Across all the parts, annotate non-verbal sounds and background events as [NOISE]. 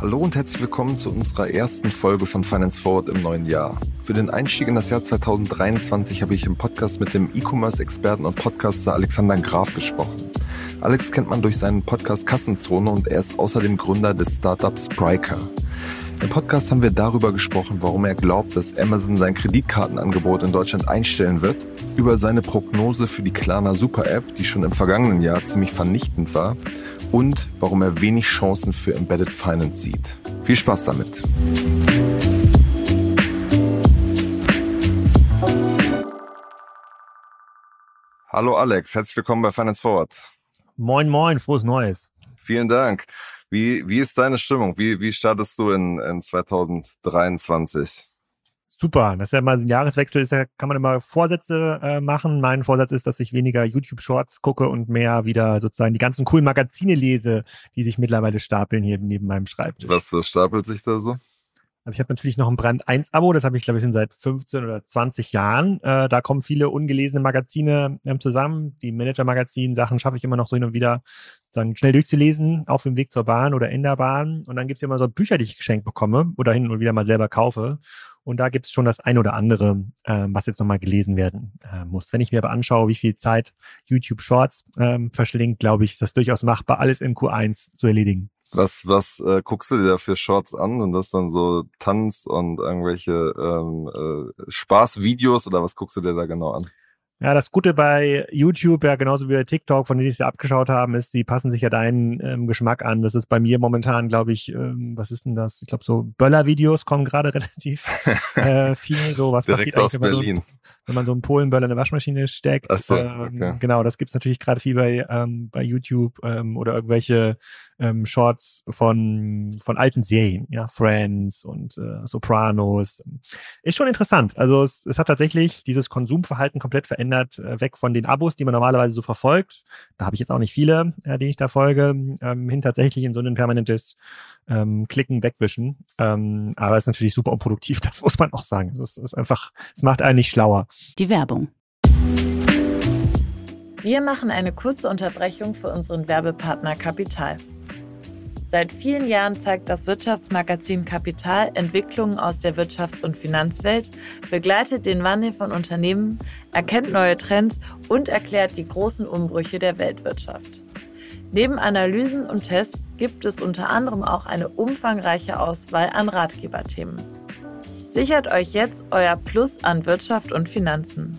Hallo und herzlich willkommen zu unserer ersten Folge von Finance Forward im neuen Jahr. Für den Einstieg in das Jahr 2023 habe ich im Podcast mit dem E-Commerce-Experten und Podcaster Alexander Graf gesprochen. Alex kennt man durch seinen Podcast Kassenzone und er ist außerdem Gründer des Startups Spryker. Im Podcast haben wir darüber gesprochen, warum er glaubt, dass Amazon sein Kreditkartenangebot in Deutschland einstellen wird, über seine Prognose für die Klarna Super App, die schon im vergangenen Jahr ziemlich vernichtend war, und warum er wenig Chancen für Embedded Finance sieht. Viel Spaß damit! Hallo Alex, herzlich willkommen bei Finance Forward. Moin, moin, frohes Neues. Vielen Dank. Wie, wie ist deine Stimmung? Wie, wie startest du in, in 2023? Super, das ist ja mal ein Jahreswechsel, ist ja, kann man immer Vorsätze äh, machen. Mein Vorsatz ist, dass ich weniger YouTube-Shorts gucke und mehr wieder sozusagen die ganzen coolen Magazine lese, die sich mittlerweile stapeln hier neben meinem Schreibtisch. Was, was stapelt sich da so? Also ich habe natürlich noch ein Brand 1 Abo, das habe ich glaube ich schon seit 15 oder 20 Jahren. Äh, da kommen viele ungelesene Magazine ähm, zusammen. Die Manager-Magazin-Sachen schaffe ich immer noch so hin und wieder sozusagen schnell durchzulesen, auf dem Weg zur Bahn oder in der Bahn. Und dann gibt's ja immer so Bücher, die ich geschenkt bekomme oder hin und wieder mal selber kaufe. Und da gibt es schon das ein oder andere, äh, was jetzt nochmal gelesen werden äh, muss. Wenn ich mir aber anschaue, wie viel Zeit YouTube Shorts ähm, verschlingt, glaube ich, ist das durchaus machbar, alles in Q1 zu erledigen. Was, was äh, guckst du dir da für Shorts an? Und das dann so Tanz und irgendwelche ähm, äh, Spaßvideos oder was guckst du dir da genau an? Ja, das Gute bei YouTube, ja genauso wie bei TikTok, von denen ich sie abgeschaut haben, ist, sie passen sich ja deinen ähm, Geschmack an. Das ist bei mir momentan, glaube ich, ähm, was ist denn das? Ich glaube, so Böller-Videos kommen gerade [LAUGHS] relativ [LAUGHS] äh, viel. So was Direkt passiert aus eigentlich, wenn man, Berlin. so, wenn man so einen Polenböller in eine Waschmaschine steckt. Ach so, ähm, okay. Genau, das gibt's natürlich gerade viel bei, ähm, bei YouTube ähm, oder irgendwelche ähm, Shorts von, von alten Serien, ja, Friends und äh, Sopranos. Ist schon interessant. Also es, es hat tatsächlich dieses Konsumverhalten komplett verändert, äh, weg von den Abos, die man normalerweise so verfolgt. Da habe ich jetzt auch nicht viele, äh, denen ich da folge, ähm, hin tatsächlich in so ein permanentes ähm, Klicken, Wegwischen. Ähm, aber es ist natürlich super unproduktiv, [LAUGHS] das muss man auch sagen. Also es ist einfach, es macht einen nicht schlauer. Die Werbung. Wir machen eine kurze Unterbrechung für unseren Werbepartner Kapital. Seit vielen Jahren zeigt das Wirtschaftsmagazin Kapital Entwicklungen aus der Wirtschafts- und Finanzwelt, begleitet den Wandel von Unternehmen, erkennt neue Trends und erklärt die großen Umbrüche der Weltwirtschaft. Neben Analysen und Tests gibt es unter anderem auch eine umfangreiche Auswahl an Ratgeberthemen. Sichert euch jetzt euer Plus an Wirtschaft und Finanzen.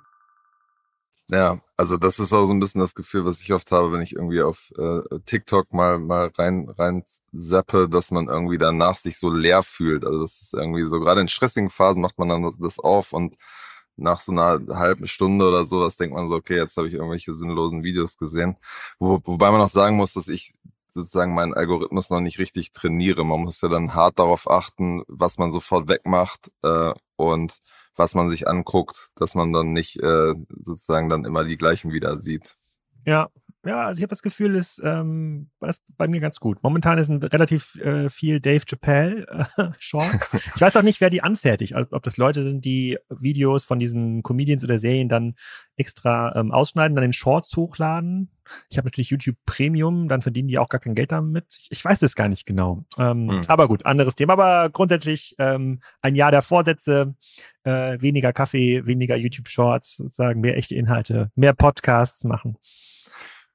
Ja, also das ist auch so ein bisschen das Gefühl, was ich oft habe, wenn ich irgendwie auf äh, TikTok mal mal rein rein zappe, dass man irgendwie danach sich so leer fühlt. Also das ist irgendwie so gerade in stressigen Phasen macht man dann das auf und nach so einer halben Stunde oder sowas denkt man so, okay, jetzt habe ich irgendwelche sinnlosen Videos gesehen. Wo, wobei man auch sagen muss, dass ich sozusagen meinen Algorithmus noch nicht richtig trainiere. Man muss ja dann hart darauf achten, was man sofort wegmacht äh, und was man sich anguckt, dass man dann nicht äh, sozusagen dann immer die gleichen wieder sieht. Ja, ja, also ich habe das Gefühl, ist, ähm, ist bei mir ganz gut. Momentan ist ein relativ äh, viel Dave Chappelle äh, [LAUGHS] Shorts. [LAUGHS] Ich weiß auch nicht, wer die anfertigt. Ob ob das Leute sind, die Videos von diesen Comedians oder Serien dann extra ähm, ausschneiden, dann in Shorts hochladen. Ich habe natürlich YouTube Premium, dann verdienen die auch gar kein Geld damit. Ich, ich weiß es gar nicht genau. Ähm, Hm. Aber gut, anderes Thema. Aber grundsätzlich ähm, ein Jahr der Vorsätze, äh, weniger Kaffee, weniger YouTube Shorts, sozusagen mehr echte Inhalte, mehr Podcasts machen.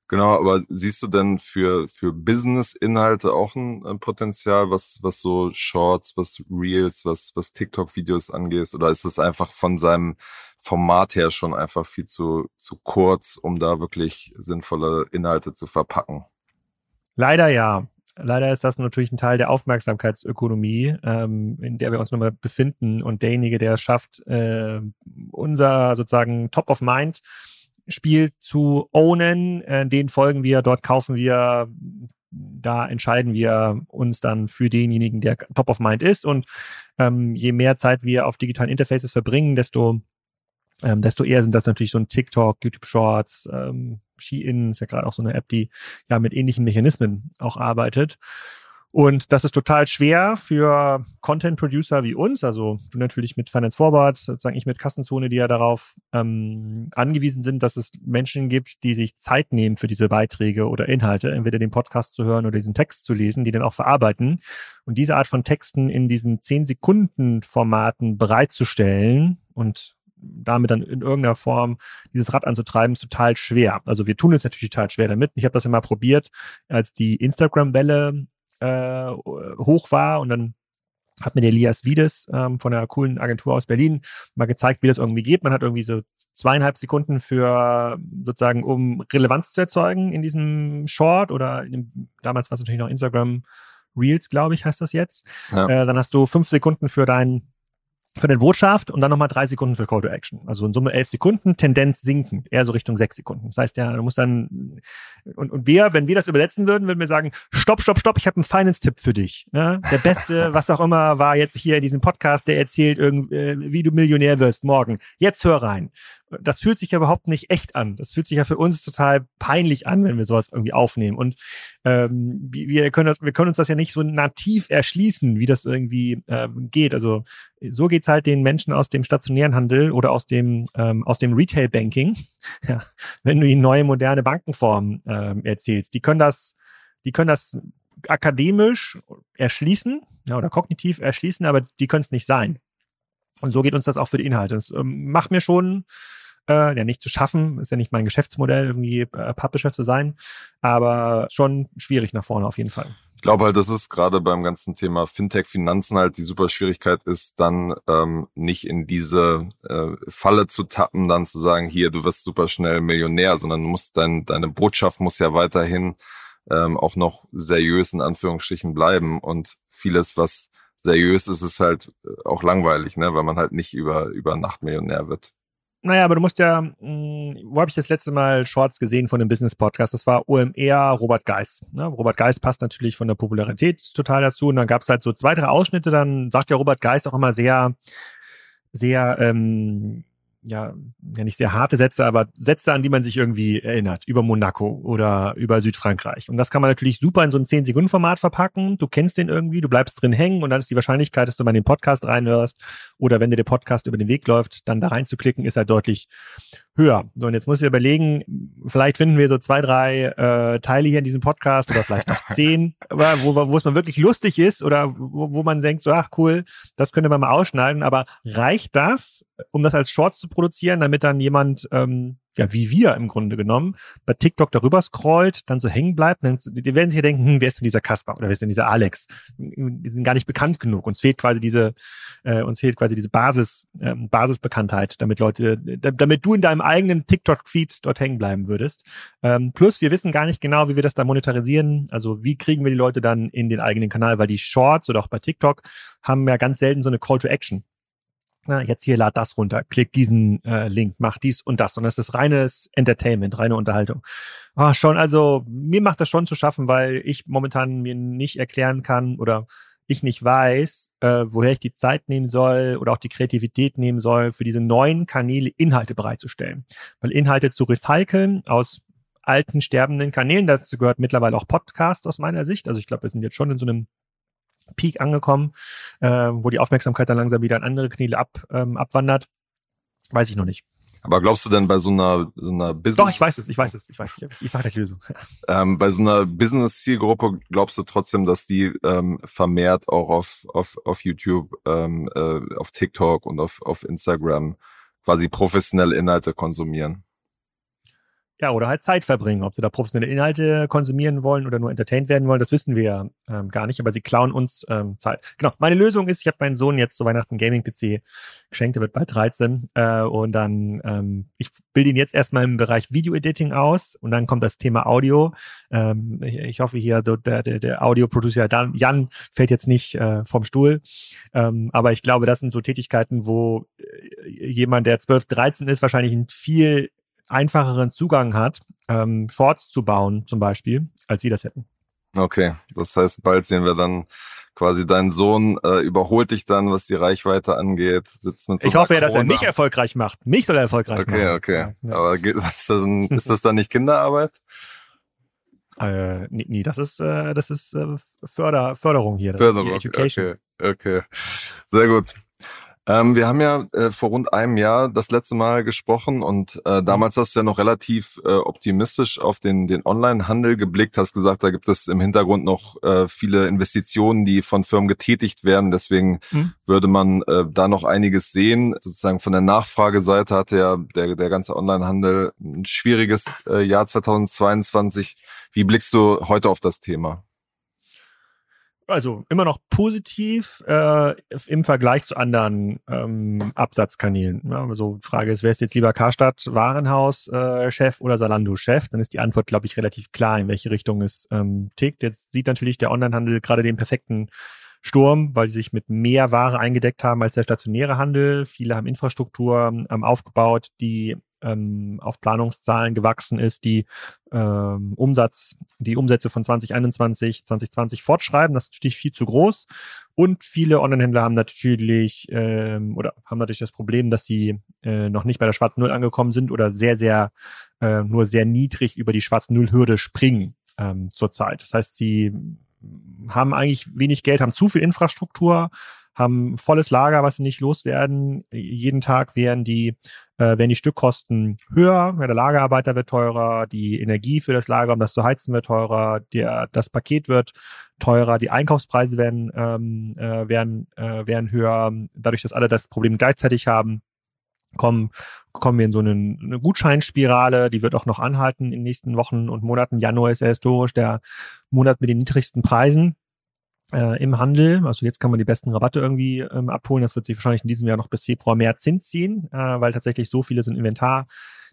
Genau, aber siehst du denn für, für Business-Inhalte auch ein, ein Potenzial, was, was so Shorts, was Reels, was, was TikTok-Videos angeht? Oder ist es einfach von seinem Format her schon einfach viel zu, zu kurz, um da wirklich sinnvolle Inhalte zu verpacken? Leider ja. Leider ist das natürlich ein Teil der Aufmerksamkeitsökonomie, ähm, in der wir uns nun mal befinden. Und derjenige, der es schafft, äh, unser sozusagen Top of Mind Spiel zu ownen. Äh, den folgen wir, dort kaufen wir, da entscheiden wir uns dann für denjenigen, der top of mind ist. Und ähm, je mehr Zeit wir auf digitalen Interfaces verbringen, desto ähm, desto eher sind das natürlich so ein TikTok, YouTube Shorts, ähm, Shein ist ja gerade auch so eine App, die ja mit ähnlichen Mechanismen auch arbeitet. Und das ist total schwer für Content-Producer wie uns, also du natürlich mit Finance Forward, sozusagen ich mit Kassenzone, die ja darauf ähm, angewiesen sind, dass es Menschen gibt, die sich Zeit nehmen für diese Beiträge oder Inhalte, entweder den Podcast zu hören oder diesen Text zu lesen, die dann auch verarbeiten. Und diese Art von Texten in diesen 10-Sekunden-Formaten bereitzustellen und damit dann in irgendeiner Form dieses Rad anzutreiben, ist total schwer. Also wir tun es natürlich total schwer damit. Ich habe das ja mal probiert, als die Instagram-Welle äh, hoch war und dann hat mir der Elias Wiedes ähm, von einer coolen Agentur aus Berlin mal gezeigt, wie das irgendwie geht. Man hat irgendwie so zweieinhalb Sekunden für sozusagen, um Relevanz zu erzeugen in diesem Short oder dem, damals war es natürlich noch Instagram Reels, glaube ich, heißt das jetzt. Ja. Äh, dann hast du fünf Sekunden für dein für den Botschaft und dann nochmal drei Sekunden für Call to Action. Also in Summe elf Sekunden, Tendenz sinkend, eher so Richtung sechs Sekunden. Das heißt ja, du musst dann, und, und wir, wenn wir das übersetzen würden, würden wir sagen, stopp, stopp, stopp, ich habe einen Finance-Tipp für dich. Ne? Der beste, [LAUGHS] was auch immer, war jetzt hier in diesem Podcast, der erzählt, irgendwie, äh, wie du Millionär wirst morgen. Jetzt hör rein das fühlt sich ja überhaupt nicht echt an. Das fühlt sich ja für uns total peinlich an, wenn wir sowas irgendwie aufnehmen. Und ähm, wir, können das, wir können uns das ja nicht so nativ erschließen, wie das irgendwie ähm, geht. Also so geht's halt den Menschen aus dem stationären Handel oder aus dem, ähm, dem Retail-Banking, [LAUGHS] wenn du ihnen neue, moderne Bankenformen ähm, erzählst. Die können das, die können das akademisch erschließen ja, oder kognitiv erschließen, aber die können es nicht sein. Und so geht uns das auch für die Inhalte. Das ähm, macht mir schon äh, ja nicht zu schaffen, ist ja nicht mein Geschäftsmodell, irgendwie äh, Publisher zu sein, aber schon schwierig nach vorne auf jeden Fall. Ich glaube halt, das ist gerade beim ganzen Thema Fintech, Finanzen halt die super Schwierigkeit ist, dann ähm, nicht in diese äh, Falle zu tappen, dann zu sagen, hier, du wirst super schnell Millionär, sondern du musst dein, deine Botschaft muss ja weiterhin ähm, auch noch seriös in Anführungsstrichen bleiben und vieles, was seriös ist, ist halt äh, auch langweilig, ne, weil man halt nicht über, über Nacht Millionär wird. Naja, aber du musst ja, mh, hm, wo habe ich das letzte Mal Shorts gesehen von dem Business Podcast? Das war OMR Robert Geis. Ne? Robert Geis passt natürlich von der Popularität total dazu. Und dann gab es halt so zwei, drei Ausschnitte. Dann sagt ja Robert Geis auch immer sehr, sehr ähm, ja, ja nicht sehr harte Sätze, aber Sätze, an die man sich irgendwie erinnert, über Monaco oder über Südfrankreich. Und das kann man natürlich super in so ein 10-Sekunden-Format verpacken. Du kennst den irgendwie, du bleibst drin hängen und dann ist die Wahrscheinlichkeit, dass du mal in den Podcast reinhörst oder wenn dir der Podcast über den Weg läuft, dann da reinzuklicken, ist halt deutlich höher. So, und jetzt muss ich überlegen, vielleicht finden wir so zwei, drei äh, Teile hier in diesem Podcast oder vielleicht noch [LAUGHS] zehn, wo, wo es mal wirklich lustig ist oder wo, wo man denkt, so, ach cool, das könnte man mal ausschneiden, aber reicht das, um das als Shorts zu produzieren, damit dann jemand ähm, ja, wie wir im Grunde genommen, bei TikTok darüber scrollt, dann so hängen bleibt, dann, die werden sich ja denken, hm, wer ist denn dieser Kasper oder wer ist denn dieser Alex? Die sind gar nicht bekannt genug. Uns fehlt quasi diese, äh, uns fehlt quasi diese Basis, äh, Basisbekanntheit, damit Leute, damit du in deinem eigenen TikTok-Feed dort hängen bleiben würdest. Ähm, plus, wir wissen gar nicht genau, wie wir das da monetarisieren. Also, wie kriegen wir die Leute dann in den eigenen Kanal, weil die Shorts oder auch bei TikTok haben ja ganz selten so eine Call to Action na, jetzt hier lad das runter, klick diesen äh, Link, mach dies und das. Und das ist reines Entertainment, reine Unterhaltung. Ah, schon, also mir macht das schon zu schaffen, weil ich momentan mir nicht erklären kann oder ich nicht weiß, äh, woher ich die Zeit nehmen soll oder auch die Kreativität nehmen soll, für diese neuen Kanäle Inhalte bereitzustellen. Weil Inhalte zu recyceln aus alten, sterbenden Kanälen, dazu gehört mittlerweile auch Podcast aus meiner Sicht. Also ich glaube, wir sind jetzt schon in so einem Peak angekommen, äh, wo die Aufmerksamkeit dann langsam wieder an andere Kanäle ab, ähm, abwandert. Weiß ich noch nicht. Aber glaubst du denn bei so einer, so einer Business... Doch, ich weiß es, ich weiß es, ich weiß, ich, ich sage die Lösung. [LAUGHS] Ähm, bei so einer Business-Zielgruppe glaubst du trotzdem, dass die ähm, vermehrt auch auf, auf, auf YouTube, ähm, äh, auf TikTok und auf, auf Instagram quasi professionelle Inhalte konsumieren? Ja, oder halt Zeit verbringen. Ob sie da professionelle Inhalte konsumieren wollen oder nur entertained werden wollen, das wissen wir ja ähm, gar nicht, aber sie klauen uns ähm, Zeit. Genau, meine Lösung ist, ich habe meinen Sohn jetzt zu Weihnachten Gaming-PC geschenkt, der wird bald 13 äh, und dann, ähm, ich bilde ihn jetzt erstmal im Bereich Video-Editing aus und dann kommt das Thema Audio. Ähm, ich, ich hoffe hier, der, der, der Audio-Producer Jan fällt jetzt nicht äh, vom Stuhl, ähm, aber ich glaube, das sind so Tätigkeiten, wo äh, jemand, der 12, 13 ist, wahrscheinlich ein viel einfacheren Zugang hat, ähm, Shorts zu bauen zum Beispiel, als sie das hätten. Okay, das heißt, bald sehen wir dann quasi dein Sohn äh, überholt dich dann, was die Reichweite angeht, sitzt mit so Ich hoffe ja, dass er mich erfolgreich macht. Mich soll er erfolgreich okay, machen. Okay, okay. Ja, Aber geht, [LAUGHS] ist, das ein, [LAUGHS] ist das dann nicht Kinderarbeit? Äh, nee, nee, das ist, äh, das ist äh, Förder, Förderung hier. Das Förderung, ist Education. Okay, okay. Sehr gut. Ähm, wir haben ja äh, vor rund einem Jahr das letzte Mal gesprochen und äh, mhm. damals hast du ja noch relativ äh, optimistisch auf den, den Online-Handel geblickt, hast gesagt, da gibt es im Hintergrund noch äh, viele Investitionen, die von Firmen getätigt werden. Deswegen mhm. würde man äh, da noch einiges sehen. Sozusagen von der Nachfrageseite hatte ja der, der ganze Online-Handel ein schwieriges äh, Jahr 2022. Wie blickst du heute auf das Thema? Also immer noch positiv äh, im Vergleich zu anderen ähm, Absatzkanälen. Ja, also Frage ist, wer ist jetzt lieber Karstadt Warenhaus-Chef äh, oder Salando-Chef? Dann ist die Antwort, glaube ich, relativ klar, in welche Richtung es ähm, tickt. Jetzt sieht natürlich der Onlinehandel gerade den perfekten Sturm, weil sie sich mit mehr Ware eingedeckt haben als der stationäre Handel. Viele haben Infrastruktur ähm, aufgebaut, die ähm, auf Planungszahlen gewachsen ist, die ähm, Umsatz, die Umsätze von 2021, 2020 fortschreiben. Das ist natürlich viel zu groß. Und viele Onlinehändler haben natürlich ähm, oder haben natürlich das Problem, dass sie äh, noch nicht bei der schwarzen Null angekommen sind oder sehr, sehr äh, nur sehr niedrig über die schwarzen Null-Hürde springen ähm, zurzeit. Das heißt, sie haben eigentlich wenig Geld, haben zu viel Infrastruktur, haben volles Lager, was sie nicht loswerden. Jeden Tag werden die, äh, werden die Stückkosten höher, der Lagerarbeiter wird teurer, die Energie für das Lager, um das zu heizen, wird teurer, der, das Paket wird teurer, die Einkaufspreise werden, ähm, äh, werden, äh, werden höher, dadurch, dass alle das Problem gleichzeitig haben kommen, kommen wir in so eine, eine Gutscheinspirale, die wird auch noch anhalten in den nächsten Wochen und Monaten. Januar ist ja historisch der Monat mit den niedrigsten Preisen äh, im Handel. Also jetzt kann man die besten Rabatte irgendwie ähm, abholen. Das wird sich wahrscheinlich in diesem Jahr noch bis Februar, März hinziehen, äh, weil tatsächlich so viele ein Inventar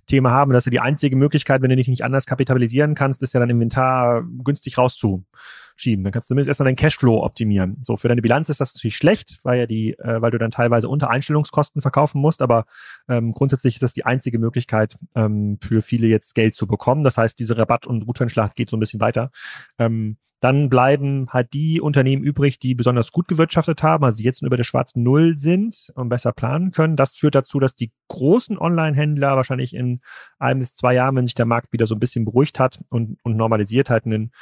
Thema haben. Das ist ja die einzige Möglichkeit, wenn du dich nicht anders kapitalisieren kannst, ist ja dein Inventar günstig rauszuschieben. Dann kannst du zumindest erstmal deinen Cashflow optimieren. So, für deine Bilanz ist das natürlich schlecht, weil ja die, äh, weil du dann teilweise unter Einstellungskosten verkaufen musst, aber ähm, grundsätzlich ist das die einzige Möglichkeit, ähm, für viele jetzt Geld zu bekommen. Das heißt, diese Rabatt- und Gutscheinschlacht geht so ein bisschen weiter. Ähm, dann bleiben halt die Unternehmen übrig, die besonders gut gewirtschaftet haben, also jetzt über der schwarzen Null sind und besser planen können. Das führt dazu, dass die großen Online-Händler wahrscheinlich in ein bis zwei Jahren, wenn sich der Markt wieder so ein bisschen beruhigt hat und, und normalisiert hat, einen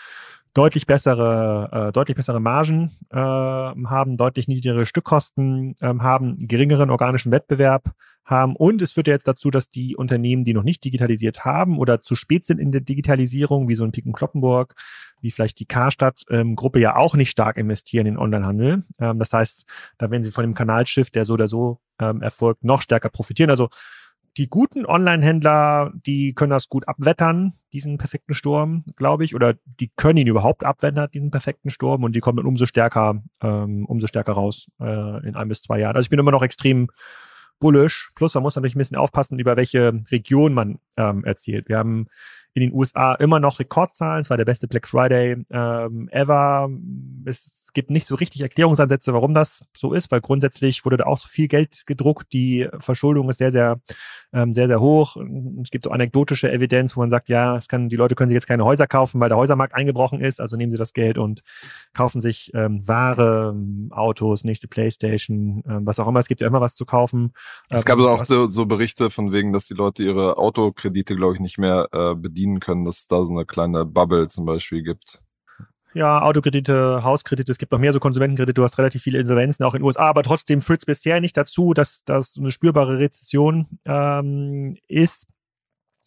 deutlich bessere, äh, deutlich bessere Margen äh, haben, deutlich niedrigere Stückkosten äh, haben, geringeren organischen Wettbewerb haben. Und es führt ja jetzt dazu, dass die Unternehmen, die noch nicht digitalisiert haben oder zu spät sind in der Digitalisierung, wie so ein Piken Kloppenburg, wie vielleicht die Karstadt-Gruppe ähm, ja auch nicht stark investieren in Onlinehandel. Ähm, das heißt, da werden sie von dem Kanalschiff, der so oder so ähm, erfolgt, noch stärker profitieren. Also die guten Online-Händler, die können das gut abwettern, diesen perfekten Sturm, glaube ich, oder die können ihn überhaupt abwettern, diesen perfekten Sturm, und die kommen dann umso stärker, ähm, umso stärker raus äh, in ein bis zwei Jahren. Also ich bin immer noch extrem bullish. Plus, man muss natürlich ein bisschen aufpassen, über welche Region man ähm, erzählt. Wir haben in den USA immer noch Rekordzahlen. Es war der beste Black Friday ähm, ever. Es gibt nicht so richtig Erklärungsansätze, warum das so ist, weil grundsätzlich wurde da auch so viel Geld gedruckt. Die Verschuldung ist sehr, sehr, ähm, sehr, sehr hoch. Es gibt so anekdotische Evidenz, wo man sagt, ja, es kann, die Leute können sich jetzt keine Häuser kaufen, weil der Häusermarkt eingebrochen ist. Also nehmen sie das Geld und kaufen sich ähm, Ware, Autos, nächste Playstation, ähm, was auch immer. Es gibt ja immer was zu kaufen. Es gab ähm, auch so, so Berichte von wegen, dass die Leute ihre Autokredite, glaube ich, nicht mehr äh, bedienen bedienen können, dass es da so eine kleine Bubble zum Beispiel gibt. Ja, Autokredite, Hauskredite, es gibt noch mehr so Konsumentenkredite, du hast relativ viele Insolvenzen auch in den USA, aber trotzdem führt es bisher nicht dazu, dass das so eine spürbare Rezession ähm, ist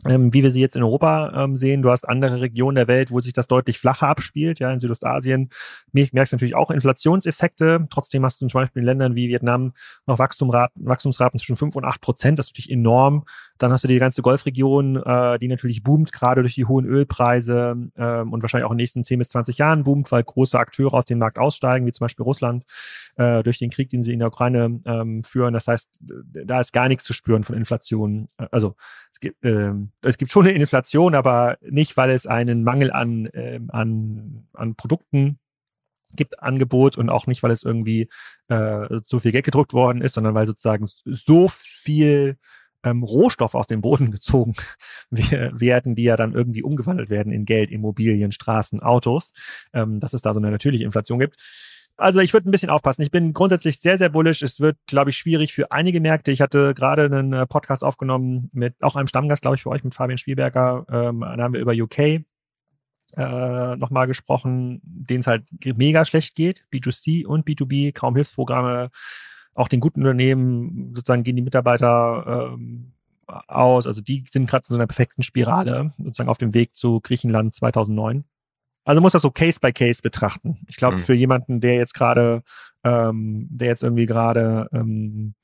wie wir sie jetzt in Europa ähm, sehen. Du hast andere Regionen der Welt, wo sich das deutlich flacher abspielt. Ja, in Südostasien merkst du natürlich auch Inflationseffekte. Trotzdem hast du zum Beispiel in Ländern wie Vietnam noch Wachstumsraten, Wachstumsraten zwischen 5 und 8 Prozent. Das ist natürlich enorm. Dann hast du die ganze Golfregion, äh, die natürlich boomt, gerade durch die hohen Ölpreise äh, und wahrscheinlich auch in den nächsten 10 bis 20 Jahren boomt, weil große Akteure aus dem Markt aussteigen, wie zum Beispiel Russland, äh, durch den Krieg, den sie in der Ukraine ähm, führen. Das heißt, da ist gar nichts zu spüren von Inflation. Äh, also es gibt, äh, es gibt schon eine Inflation, aber nicht, weil es einen Mangel an, äh, an, an Produkten gibt, Angebot und auch nicht, weil es irgendwie äh, so viel Geld gedruckt worden ist, sondern weil sozusagen so viel ähm, Rohstoffe aus dem Boden [LAUGHS] gezogen werden, die ja dann irgendwie umgewandelt werden in Geld, Immobilien, Straßen, Autos, ähm, dass es da so eine natürliche Inflation gibt. Also ich würde ein bisschen aufpassen. Ich bin grundsätzlich sehr, sehr bullish. Es wird, glaube ich, schwierig für einige Märkte. Ich hatte gerade einen äh, Podcast aufgenommen mit auch einem Stammgast, glaube ich, für euch, mit Fabian Spielberger. Ähm, da haben wir über UK äh, nochmal gesprochen, denen es halt mega schlecht geht. B2C und B2B, kaum Hilfsprogramme. Auch den guten Unternehmen sozusagen gehen die Mitarbeiter ähm, aus. Also die sind gerade in so einer perfekten Spirale, sozusagen auf dem Weg zu Griechenland 2009. Also muss das so Case by Case betrachten. Ich glaube, mhm. für jemanden, der jetzt gerade, ähm, der jetzt irgendwie gerade, ähm,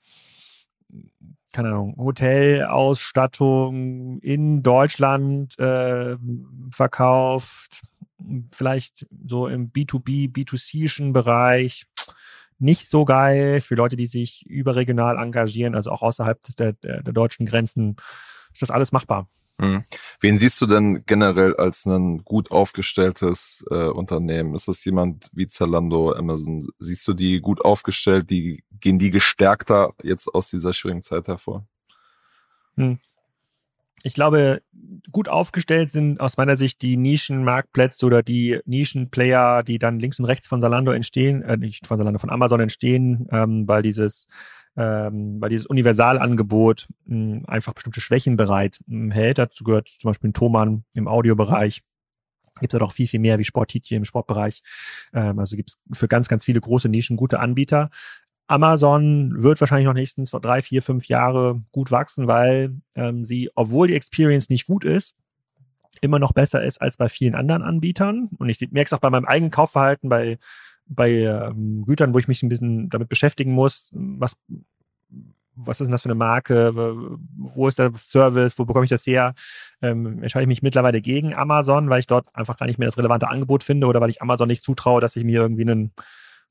keine Ahnung, Hotelausstattung in Deutschland äh, verkauft, vielleicht so im B2B, B2C-schen Bereich, nicht so geil. Für Leute, die sich überregional engagieren, also auch außerhalb des, der, der, der deutschen Grenzen, ist das alles machbar. Mhm. Wen siehst du denn generell als ein gut aufgestelltes äh, Unternehmen? Ist das jemand wie Zalando, Amazon? Siehst du die gut aufgestellt? Die, gehen die gestärkter jetzt aus dieser schwierigen Zeit hervor? Hm. Ich glaube, gut aufgestellt sind aus meiner Sicht die Nischenmarktplätze oder die Nischenplayer, die dann links und rechts von Zalando entstehen, äh, nicht von Zalando, von Amazon entstehen, ähm, weil dieses ähm, weil dieses Universalangebot mh, hm, einfach bestimmte Schwächen bereit mh, hm, hält. Dazu gehört zum Beispiel ein Thomann im Audiobereich. Gibt es ja doch viel, viel mehr wie Sportitje im Sportbereich. Ähm, also gibt es für ganz, ganz viele große Nischen gute Anbieter. Amazon wird wahrscheinlich noch nächsten drei, vier, fünf Jahre gut wachsen, weil ähm, sie, obwohl die Experience nicht gut ist, immer noch besser ist als bei vielen anderen Anbietern. Und ich merke es auch bei meinem eigenen Kaufverhalten, bei bei ähm, Gütern, wo ich mich ein bisschen damit beschäftigen muss, was, was ist denn das für eine Marke, wo ist der Service, wo bekomme ich das her, ähm, entscheide ich mich mittlerweile gegen Amazon, weil ich dort einfach gar nicht mehr das relevante Angebot finde oder weil ich Amazon nicht zutraue, dass ich mir irgendwie ein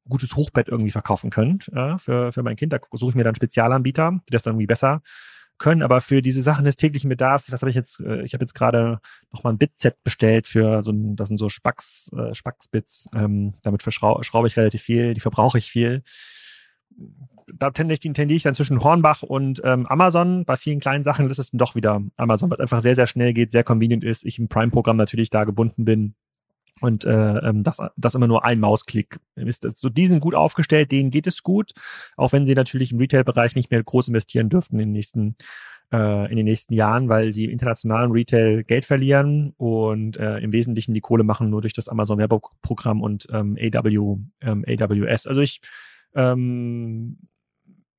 gutes Hochbett irgendwie verkaufen könnte ja, für, für mein Kind. Da suche ich mir dann Spezialanbieter, die das dann irgendwie besser können, aber für diese Sachen des täglichen Bedarfs, was habe ich jetzt, äh, ich habe jetzt gerade nochmal ein Bitset bestellt für so ein, das sind so Spacks, äh, Spacksbits, ähm, damit verschraube ich relativ viel, die verbrauche ich viel. Da tendiere ich, dann zwischen Hornbach und ähm, Amazon. Bei vielen kleinen Sachen ist es dann doch wieder Amazon, was einfach sehr, sehr schnell geht, sehr convenient ist. Ich im Prime-Programm natürlich da gebunden bin und äh, ähm, das, das immer nur ein Mausklick ist. Das, so, die sind gut aufgestellt, denen geht es gut, auch wenn sie natürlich im Retail-Bereich nicht mehr groß investieren dürften in den nächsten äh, in den nächsten Jahren, weil sie im internationalen Retail Geld verlieren und äh, im Wesentlichen die Kohle machen nur durch das Amazon Werbeprogramm und ähm, AW, ähm, AWS. Also ich ähm,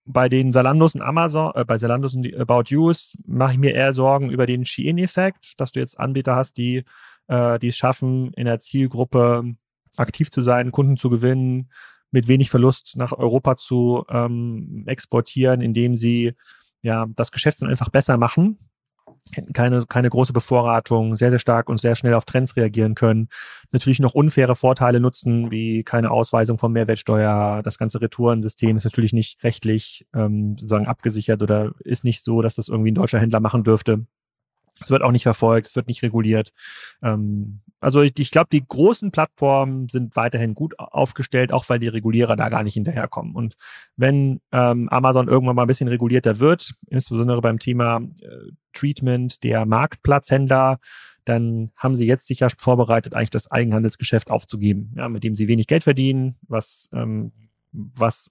bei den Salandos und Amazon, äh, bei Salandos und About Yous mache ich mir eher Sorgen über den Shein-Effekt, dass du jetzt Anbieter hast, die äh, die es schaffen, in der Zielgruppe aktiv zu sein, Kunden zu gewinnen, mit wenig Verlust nach Europa zu ähm, exportieren, indem sie ja das Geschäft dann einfach besser machen, keine, keine große Bevorratung, sehr, sehr stark und sehr schnell auf Trends reagieren können, natürlich noch unfaire Vorteile nutzen, wie keine Ausweisung von Mehrwertsteuer, das ganze Retourensystem ist natürlich nicht rechtlich ähm, sozusagen abgesichert oder ist nicht so, dass das irgendwie ein deutscher Händler machen dürfte. Es wird auch nicht verfolgt, es wird nicht reguliert. Ähm, also ich, ich glaube, die großen Plattformen sind weiterhin gut aufgestellt, auch weil die Regulierer da gar nicht hinterherkommen. Und wenn ähm, Amazon irgendwann mal ein bisschen regulierter wird, insbesondere beim Thema äh, Treatment der Marktplatzhändler, dann haben sie jetzt sicher vorbereitet, eigentlich das Eigenhandelsgeschäft aufzugeben, ja, mit dem sie wenig Geld verdienen, was ähm, was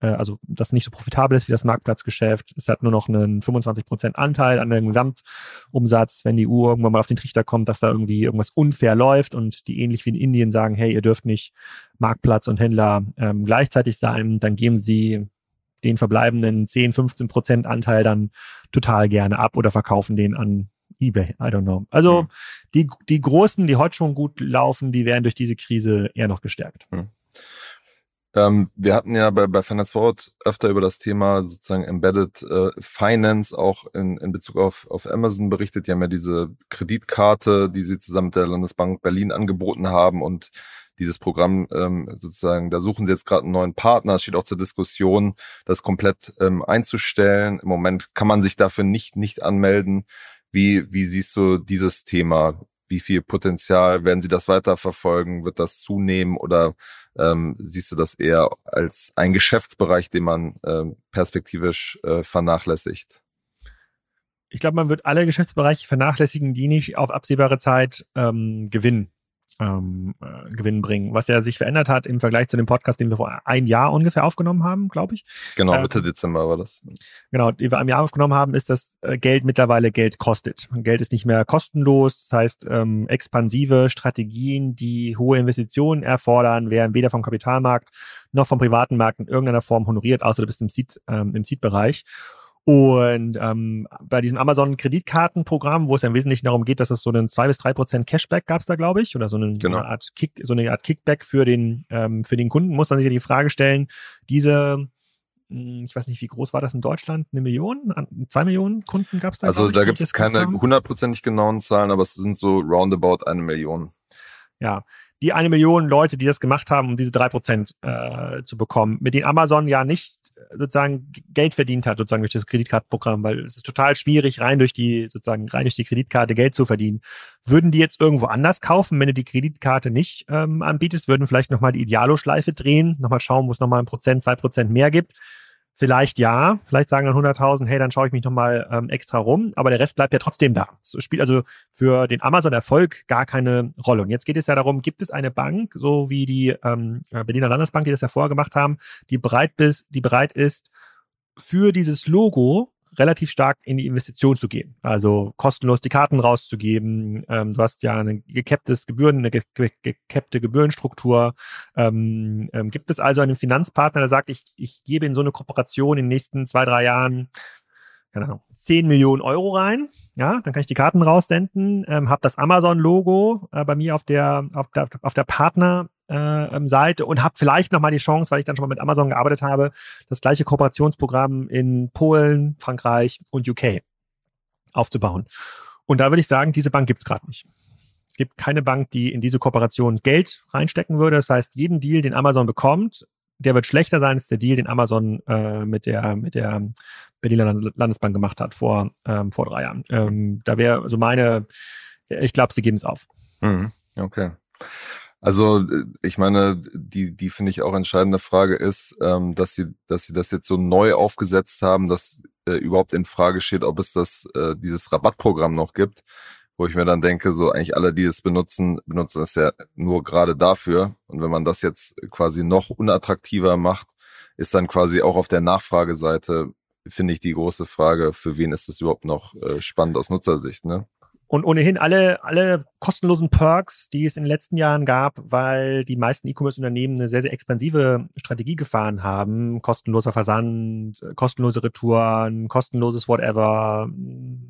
äh, also das nicht so profitabel ist wie das Marktplatzgeschäft. Es hat nur noch einen 25 Prozent Anteil an dem Gesamtumsatz, wenn die EU irgendwann mal auf den Trichter kommt, dass da irgendwie irgendwas unfair läuft und die ähnlich wie in Indien sagen, hey, ihr dürft nicht Marktplatz und Händler ähm, gleichzeitig sein, dann geben sie den verbleibenden 10, 15 Prozent Anteil dann total gerne ab oder verkaufen den an eBay. I don't know. Also hm. die, die Großen, die heute schon gut laufen, die werden durch diese Krise eher noch gestärkt. Hm. Ähm, wir hatten ja bei, bei Finance Forward öfter über das Thema sozusagen Embedded äh, Finance auch in, in Bezug auf, auf Amazon berichtet. Die haben ja diese Kreditkarte, die sie zusammen mit der Landesbank Berlin angeboten haben und dieses Programm ähm, sozusagen, da suchen sie jetzt gerade einen neuen Partner. Es steht auch zur Diskussion, das komplett ähm, einzustellen. Im Moment kann man sich dafür nicht, nicht anmelden. Wie, wie siehst du dieses Thema? Wie viel Potenzial werden sie das weiterverfolgen? Wird das zunehmen oder ähm, siehst du das eher als ein Geschäftsbereich, den man ähm, perspektivisch äh, vernachlässigt? ich glaube, man wird alle Geschäftsbereiche vernachlässigen, die nicht auf absehbare Zeit ähm, gewinnen ähm, äh, Gewinn bringen, was ja sich verändert hat im Vergleich zu dem Podcast, den wir vor einem Jahr ungefähr aufgenommen haben, glaube ich. Genau, Mitte ähm, Dezember war das. Genau, die wir einem Jahr aufgenommen haben, ist, dass äh, Geld mittlerweile Geld kostet. Geld ist nicht mehr kostenlos, das heißt, ähm, expansive Strategien, die hohe Investitionen erfordern, werden weder vom Kapitalmarkt noch vom privaten Markt in irgendeiner Form honoriert, außer du bist im Seed, ähm, im Seed-Bereich. Und ähm, bei diesem Amazon-Kreditkartenprogramm, wo es ja im Wesentlichen darum geht, dass es so einen zwei bis drei Prozent Cashback gab es da, glaube ich, oder so, einen, genau. eine Art Kick, so eine Art Kickback für den ähm, für den Kunden, muss man sich ja die Frage stellen: Diese hm, ich weiß nicht, wie groß war das in Deutschland? Eine Million? Zwei Millionen Kunden gab es da? Also da gibt es keine hundertprozentig genauen Zahlen, aber es sind so roundabout eine Million. Ja, die eine Million Leute, die das gemacht haben, um diese drei Prozent äh, zu bekommen, mit denen Amazon ja nicht sozusagen Geld verdient hat, sozusagen durch das Kreditkartenprogramm, weil es ist total schwierig, rein durch die, sozusagen rein durch die Kreditkarte Geld zu verdienen. Würden die jetzt irgendwo anders kaufen, wenn du die Kreditkarte nicht ähm, anbietest, würden vielleicht nochmal die Idealo-Schleife drehen, nochmal schauen, wo es nochmal ein Prozent, zwei Prozent mehr gibt. Vielleicht ja, vielleicht sagen dann 100.000, hey, dann schaue ich mich nochmal ähm, extra rum, aber der Rest bleibt ja trotzdem da. Es spielt also für den Amazon-Erfolg gar keine Rolle. Und jetzt geht es ja darum, gibt es eine Bank, so wie die ähm, Berliner Landesbank, die das ja vorher gemacht haben, die bereit, bis, die bereit ist, für dieses Logo relativ stark in die Investition zu gehen. Also kostenlos die Karten rauszugeben. Ähm, du hast ja eine gecapptes Gebühren, eine ge gecappte Gebührenstruktur. Ähm, ähm, gibt es also einen Finanzpartner, der sagt, ich, ich gebe in so eine Kooperation in den nächsten zwei, drei Jahren keine Ahnung, 10 Millionen Euro rein. Ja, dann kann ich die Karten raussenden, ähm, habe das Amazon-Logo äh, bei mir auf der, auf der, auf der Partner, äh, ähm, Seite und habe vielleicht nochmal die Chance, weil ich dann schon mal mit Amazon gearbeitet habe, das gleiche Kooperationsprogramm in Polen, Frankreich und UK aufzubauen. Und da würde ich sagen, diese Bank gibt's gerade nicht. Es gibt keine Bank, die in diese Kooperation Geld reinstecken würde. Das heißt, jeden Deal, den Amazon bekommt, der wird schlechter sein als der Deal, den Amazon äh, mit der mit der Berliner Landesbank gemacht hat vor ähm, vor drei Jahren. Ähm, da wäre so meine, ich glaube, sie geben es auf. Mhm. Okay. Also äh, ich meine, die, die finde ich auch entscheidende Frage ist, ähm, dass sie, dass sie das jetzt so neu aufgesetzt haben, dass äh, überhaupt in Frage steht, ob es das äh, dieses Rabattprogramm noch gibt, wo ich mir dann denke, so eigentlich alle, die es benutzen, benutzen es ja nur gerade dafür. Und wenn man das jetzt quasi noch unattraktiver macht, ist dann quasi auch auf der Nachfrageseite, finde ich, die große Frage, für wen ist es überhaupt noch äh, spannend aus Nutzersicht, ne? Und ohnehin alle, alle kostenlosen Perks, die es in den letzten Jahren gab, weil die meisten E-Commerce-Unternehmen eine sehr, sehr expansive Strategie gefahren haben. Kostenloser Versand, kostenlose Retouren, kostenloses Whatever,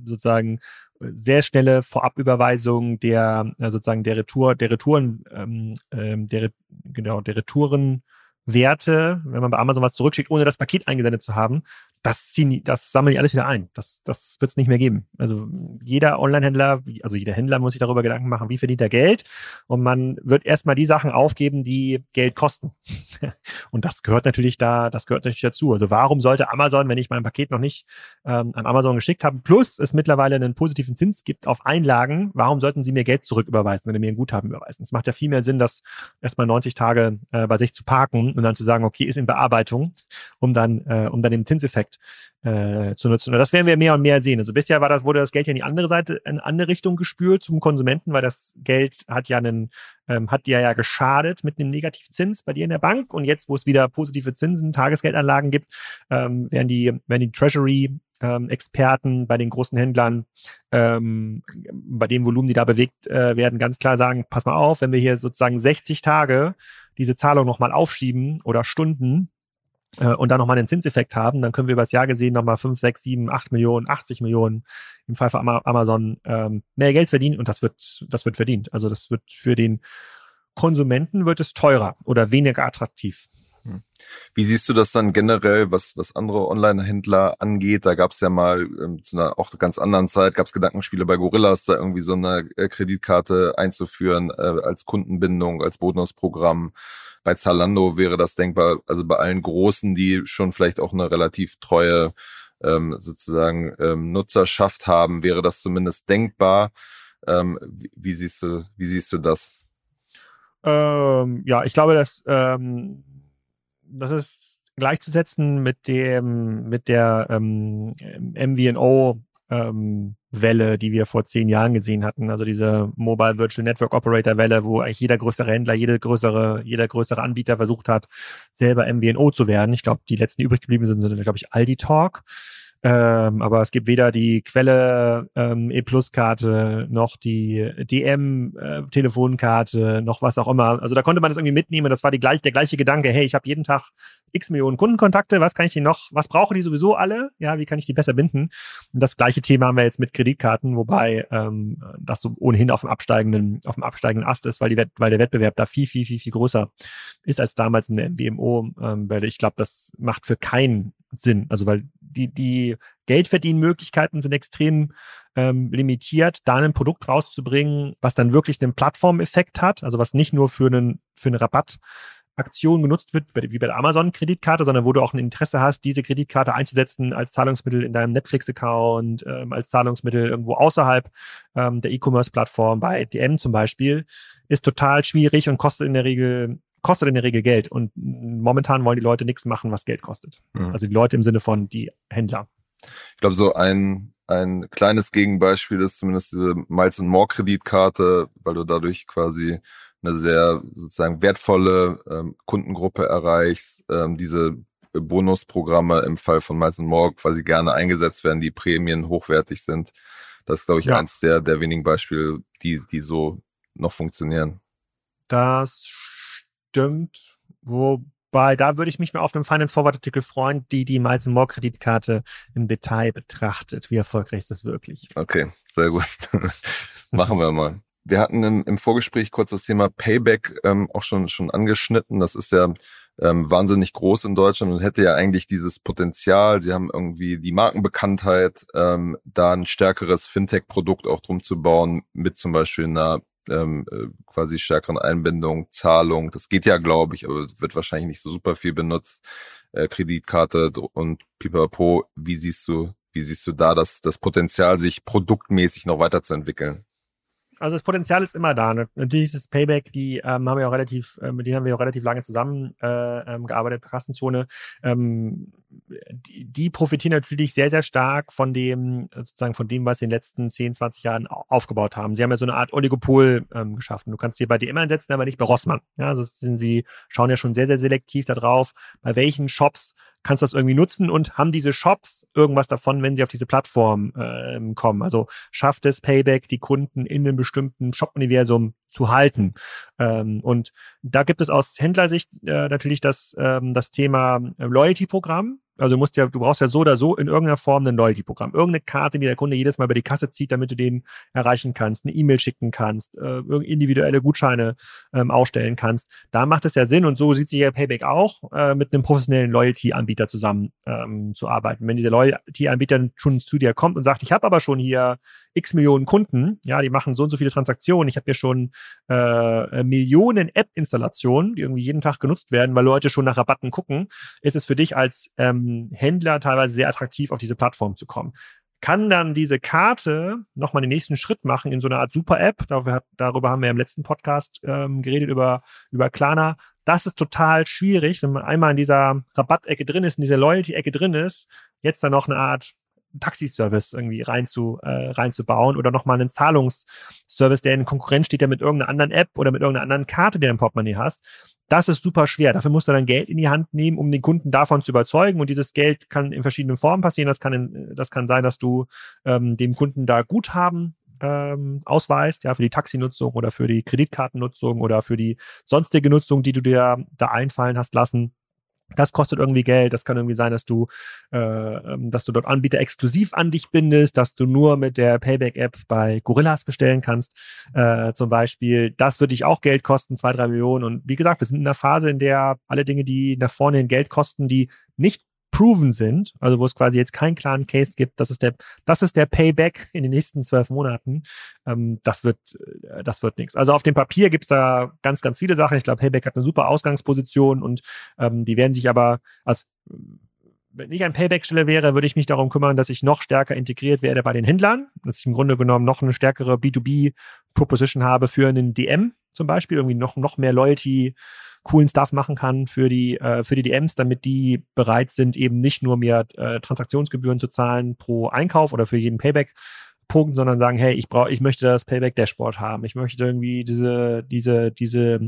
sozusagen sehr schnelle Vorabüberweisung der äh, sozusagen der Retour, der Retouren, ähm, ähm der, genau, der Retourenwerte, wenn man bei Amazon was zurückschickt, ohne das Paket eingesendet zu haben, das ziehen, das sammeln die alles wieder ein. Das, das wird es nicht mehr geben. Also jeder Online-Händler, also jeder Händler muss sich darüber Gedanken machen, wie verdient er Geld. Und man wird erstmal die Sachen aufgeben, die Geld kosten. [LAUGHS] und das gehört natürlich da, das gehört natürlich dazu. Also warum sollte Amazon, wenn ich mein Paket noch nicht ähm, an Amazon geschickt habe, plus es mittlerweile einen positiven Zins gibt auf Einlagen, warum sollten sie mir Geld zurücküberweisen, wenn sie mir ein Guthaben überweisen? Es macht ja viel mehr Sinn, das erstmal 90 Tage äh, bei sich zu parken und dann zu sagen, okay, ist in Bearbeitung, um dann, äh, um dann den Zinseffekt äh, zu nutzen. Und das werden wir mehr und mehr sehen. Also bisher war das, wurde das Geld ja in die andere Seite, in eine andere Richtung gespült zum Konsumenten, weil das Geld hat ja einen, ähm, hat dir ja geschadet mit einem Negativzins bei dir in der Bank. Und jetzt, wo es wieder positive Zinsen, Tagesgeldanlagen gibt, ähm, werden die, werden die Treasury ähm, Experten bei den großen Händlern, ähm, bei dem Volumen, die da bewegt äh, werden, ganz klar sagen, pass mal auf, wenn wir hier sozusagen 60 Tage diese Zahlung nochmal aufschieben oder Stunden, äh, und dann nochmal einen Zinseffekt haben, dann können wir übers Jahr gesehen nochmal 5, 6, 7, 8 Millionen, 80 Millionen im Fall von Amazon ähm, mehr Geld verdienen und das wird, das wird verdient. Also das wird für den Konsumenten wird es teurer oder weniger attraktiv. Hm. Wie siehst du das dann generell, was, was andere Online-Händler angeht? Da gab es ja mal ähm, zu einer auch ganz anderen Zeit, gab es Gedankenspiele bei Gorillas, da irgendwie so eine äh, Kreditkarte einzuführen äh, als Kundenbindung, als Bonusprogramm. Bei Zalando wäre das denkbar, also bei allen Großen, die schon vielleicht auch eine relativ treue ähm, sozusagen ähm, Nutzerschaft haben, wäre das zumindest denkbar. Ähm, wie, wie, siehst du, wie siehst du das? Ähm, ja, ich glaube, dass ähm, das ist gleichzusetzen mit dem mit der ähm, MVNO ähm, Welle, die wir vor zehn Jahren gesehen hatten. Also diese Mobile Virtual Network Operator Welle, wo eigentlich jeder größere Händler, jede größere, jeder größere Anbieter versucht hat, selber MVNO zu werden. Ich glaube, die letzten übrig geblieben sind, sind glaube ich Aldi Talk. Ähm, aber es gibt weder die Quelle ähm, E-Plus-Karte noch die DM-Telefonkarte äh, noch was auch immer. Also da konnte man das irgendwie mitnehmen. Das war die gleich, der gleiche Gedanke. Hey, ich habe jeden Tag x Millionen Kundenkontakte. Was kann ich die noch? Was brauchen die sowieso alle? Ja, wie kann ich die besser binden? Und das gleiche Thema haben wir jetzt mit Kreditkarten, wobei ähm, das so ohnehin auf dem absteigenden, auf dem absteigenden Ast ist, weil die, weil der Wettbewerb da viel, viel, viel, viel größer ist als damals in der MWMO. Ähm, weil ich glaube, das macht für keinen Sinn. Also weil die, die Geldverdienmöglichkeiten sind extrem ähm, limitiert, da ein Produkt rauszubringen, was dann wirklich einen Plattformeffekt hat, also was nicht nur für einen, für eine Rabattaktion genutzt wird, wie bei der Amazon-Kreditkarte, sondern wo du auch ein Interesse hast, diese Kreditkarte einzusetzen als Zahlungsmittel in deinem Netflix-Account, ähm, als Zahlungsmittel irgendwo außerhalb ähm, der E-Commerce-Plattform, bei DM zum Beispiel, ist total schwierig und kostet in der Regel kostet in der Regel Geld. Und momentan wollen die Leute nichts machen, was Geld kostet. Mhm. Also die Leute im Sinne von die Händler. Ich glaube, so ein, ein kleines Gegenbeispiel ist zumindest diese Miles More Kreditkarte, weil du dadurch quasi eine sehr sozusagen wertvolle ähm, Kundengruppe erreichst, ähm, diese Bonusprogramme im Fall von Miles More quasi gerne eingesetzt werden, die Prämien hochwertig sind. Das ist, glaube ich, ja. eins der, der wenigen Beispiele, die, die so noch funktionieren. Das stimmt. Wobei, da würde ich mich mal auf einem Finance Forward Artikel freuen, die die Miles More Kreditkarte im Detail betrachtet. Wie erfolgreich ist das wirklich? Okay, sehr gut. [LAUGHS] Machen wir mal. Wir hatten im, im, Vorgespräch kurz das Thema Payback ähm, auch schon, schon angeschnitten. Das ist ja ähm, wahnsinnig groß in Deutschland und hätte ja eigentlich dieses Potenzial. Sie haben irgendwie die Markenbekanntheit, ähm, da ein stärkeres Fintech-Produkt auch drum zu bauen, mit zum Beispiel einer ähm, äh, quasi stärkeren Einbindung, Zahlung. Das geht ja, glaube ich, aber wird wahrscheinlich nicht so super viel benutzt. Äh, Kreditkarte und Pipapo. Wie siehst du, wie siehst du da das, das Potenzial, sich produktmäßig noch weiterzuentwickeln? Also das Potenzial ist immer da. Natürlich ist das Payback, die ähm, haben wir auch relativ, äh, mit denen haben wir auch relativ lange zusammen äh, ähm, gearbeitet, Kassenzone. Ähm, die, die profitieren natürlich sehr, sehr stark von dem, sozusagen von dem, was sie in den letzten 10, 20 Jahren aufgebaut haben. Sie haben ja so eine Art Oligopol ähm, geschaffen. Du kannst dir bei DM einsetzen, aber nicht bei Rossmann. Ja, also sind sie, schauen ja schon sehr, sehr selektiv darauf, bei welchen Shops kannst du das irgendwie nutzen und haben diese Shops irgendwas davon, wenn sie auf diese Plattform ähm, kommen. Also schafft es Payback, die Kunden in einem bestimmten Shop-Universum zu halten. Ähm, und da gibt es aus Händlersicht äh, natürlich das, ähm, das Thema Loyalty-Programm. Also du musst ja, du brauchst ja so oder so in irgendeiner Form ein Loyalty-Programm. Irgendeine Karte, die der Kunde jedes Mal über die Kasse zieht, damit du den erreichen kannst, eine E-Mail schicken kannst, äh, individuelle Gutscheine ähm, ausstellen kannst. Da macht es ja Sinn und so sieht sich ja Payback auch, äh, mit einem professionellen Loyalty-Anbieter zusammen ähm, zu arbeiten. Wenn dieser Loyalty-Anbieter schon zu dir kommt und sagt, ich habe aber schon hier x Millionen Kunden, ja, die machen so und so viele Transaktionen, ich habe hier schon äh, Millionen App-Installationen, die irgendwie jeden Tag genutzt werden, weil Leute schon nach Rabatten gucken, ist es für dich als ähm, Händler teilweise sehr attraktiv, auf diese Plattform zu kommen kann dann diese Karte nochmal den nächsten Schritt machen in so einer Art Super-App. Darüber haben wir im letzten Podcast ähm, geredet, über, über Klarna. Das ist total schwierig, wenn man einmal in dieser Rabattecke drin ist, in dieser Loyalty-Ecke drin ist, jetzt dann noch eine Art Taxiservice irgendwie rein zu, äh, reinzubauen oder nochmal einen Zahlungsservice, der in Konkurrenz steht, der mit irgendeiner anderen App oder mit irgendeiner anderen Karte, die du im Portemonnaie hast. Das ist super schwer. Dafür musst du dann Geld in die Hand nehmen, um den Kunden davon zu überzeugen. Und dieses Geld kann in verschiedenen Formen passieren. Das kann, in, das kann sein, dass du ähm, dem Kunden da Guthaben ähm, ausweist, ja, für die Taxinutzung oder für die Kreditkartennutzung oder für die sonstige Nutzung, die du dir da einfallen hast lassen. Das kostet irgendwie Geld. Das kann irgendwie sein, dass du, äh, ähm, dass du dort Anbieter exklusiv an dich bindest, dass du nur mit der Payback-App bei Gorillas bestellen kannst, äh, zum Beispiel. Das wird dich auch Geld kosten, zwei, drei Millionen. Und wie gesagt, wir sind in einer Phase, in der alle Dinge, die nach vorne hin Geld kosten, die nicht proven sind, also wo es quasi jetzt keinen klaren Case gibt, das ist der, das ist der Payback in den nächsten zwölf Monaten, ähm, das wird, äh, das wird nichts. Also auf dem Papier gibt's da ganz, ganz viele Sachen. Ich glaube, Payback hat eine super Ausgangsposition und ähm, die werden sich aber, also wenn ich ein Payback-Stelle wäre, würde ich mich darum kümmern, dass ich noch stärker integriert werde bei den Händlern, dass ich im Grunde genommen noch eine stärkere B2B-Proposition habe für einen DM zum Beispiel, irgendwie noch, noch mehr Loyalty coolen Stuff machen kann für die, äh, für die DMs, damit die bereit sind, eben nicht nur mir äh, Transaktionsgebühren zu zahlen pro Einkauf oder für jeden Payback, Punkt, sondern sagen, hey, ich brauche, ich möchte das Payback Dashboard haben. Ich möchte irgendwie diese, diese, diese,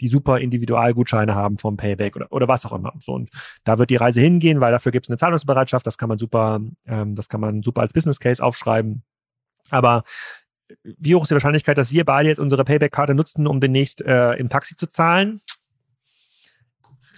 die super Individualgutscheine haben vom Payback oder, oder was auch immer. So, und da wird die Reise hingehen, weil dafür gibt es eine Zahlungsbereitschaft. Das kann man super, ähm, das kann man super als Business Case aufschreiben. Aber wie hoch ist die Wahrscheinlichkeit, dass wir beide jetzt unsere Payback-Karte nutzen, um demnächst äh, im Taxi zu zahlen?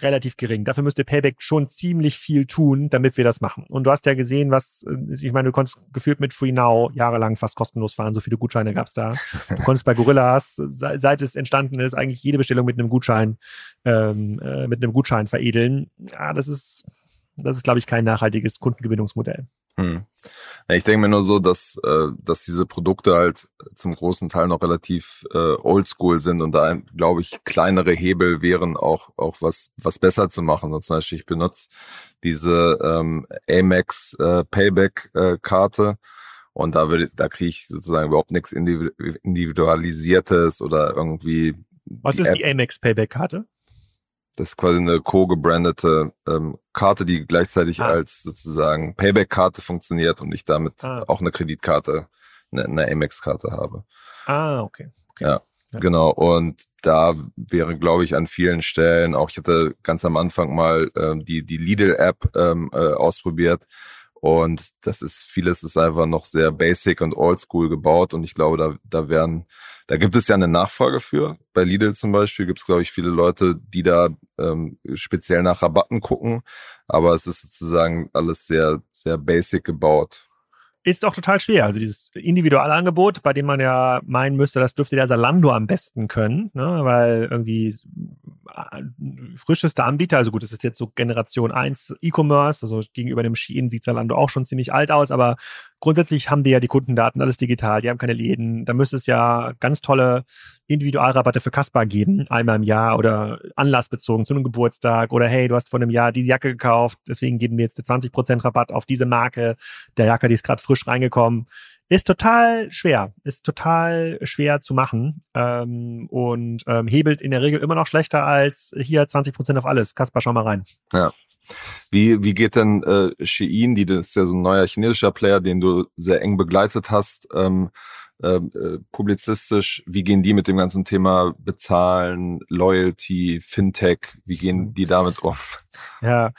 Relativ gering. Dafür müsste Payback schon ziemlich viel tun, damit wir das machen. Und du hast ja gesehen, was, äh, ich meine, du konntest gefühlt mit Free Now jahrelang fast kostenlos fahren. So viele Gutscheine gab es da. Du [LAUGHS] konntest bei Gorillas, seit es entstanden ist, eigentlich jede Bestellung mit einem Gutschein, ähm, äh, mit einem Gutschein veredeln. Ja, das ist, das ist, glaube ich, kein nachhaltiges Kundengewinnungsmodell. Hm. Ich denke mir nur so, dass, äh, dass diese Produkte halt zum großen Teil noch relativ äh, oldschool sind und da, glaube ich, kleinere Hebel wären auch, auch was, was besser zu machen. Und zum Beispiel, ich benutze diese ähm, Amex äh, Payback-Karte äh, und da, würde, da kriege ich sozusagen überhaupt nichts Individualisiertes oder irgendwie. Was ist App. die Amex Payback-Karte? Das ist quasi eine co-gebrandete ähm, Karte, die gleichzeitig ah. als sozusagen Payback-Karte funktioniert und ich damit ah. auch eine Kreditkarte, eine, eine Amex-Karte habe. Ah, okay. okay. Ja, ja, genau. Und da wäre, glaube ich, an vielen Stellen, auch ich hatte ganz am Anfang mal ähm, die, die Lidl-App ähm, äh, ausprobiert. Und das ist, vieles ist einfach noch sehr basic und oldschool gebaut. Und ich glaube, da, da werden da gibt es ja eine Nachfrage für. Bei Lidl zum Beispiel gibt es, glaube ich, viele Leute, die da ähm, speziell nach Rabatten gucken. Aber es ist sozusagen alles sehr, sehr basic gebaut ist auch total schwer. Also dieses individuelle Angebot, bei dem man ja meinen müsste, das dürfte der Salando am besten können, ne? weil irgendwie frischeste Anbieter, also gut, das ist jetzt so Generation 1 E-Commerce, also gegenüber dem Shein sieht Salando auch schon ziemlich alt aus, aber grundsätzlich haben die ja die Kundendaten, alles digital, die haben keine Läden. Da müsste es ja ganz tolle Individualrabatte für Kaspar geben, einmal im Jahr oder anlassbezogen zu einem Geburtstag oder hey, du hast vor einem Jahr diese Jacke gekauft, deswegen geben wir jetzt 20% Rabatt auf diese Marke der Jacke, die ist gerade frisch reingekommen. Ist total schwer, ist total schwer zu machen ähm, und ähm, hebelt in der Regel immer noch schlechter als hier 20% auf alles. Kaspar, schau mal rein. Ja. Wie, wie geht denn äh, Shein, die das ist ja so ein neuer chinesischer Player, den du sehr eng begleitet hast, ähm, ähm, äh, publizistisch, wie gehen die mit dem ganzen Thema Bezahlen, Loyalty, Fintech, wie gehen die damit um? Ja,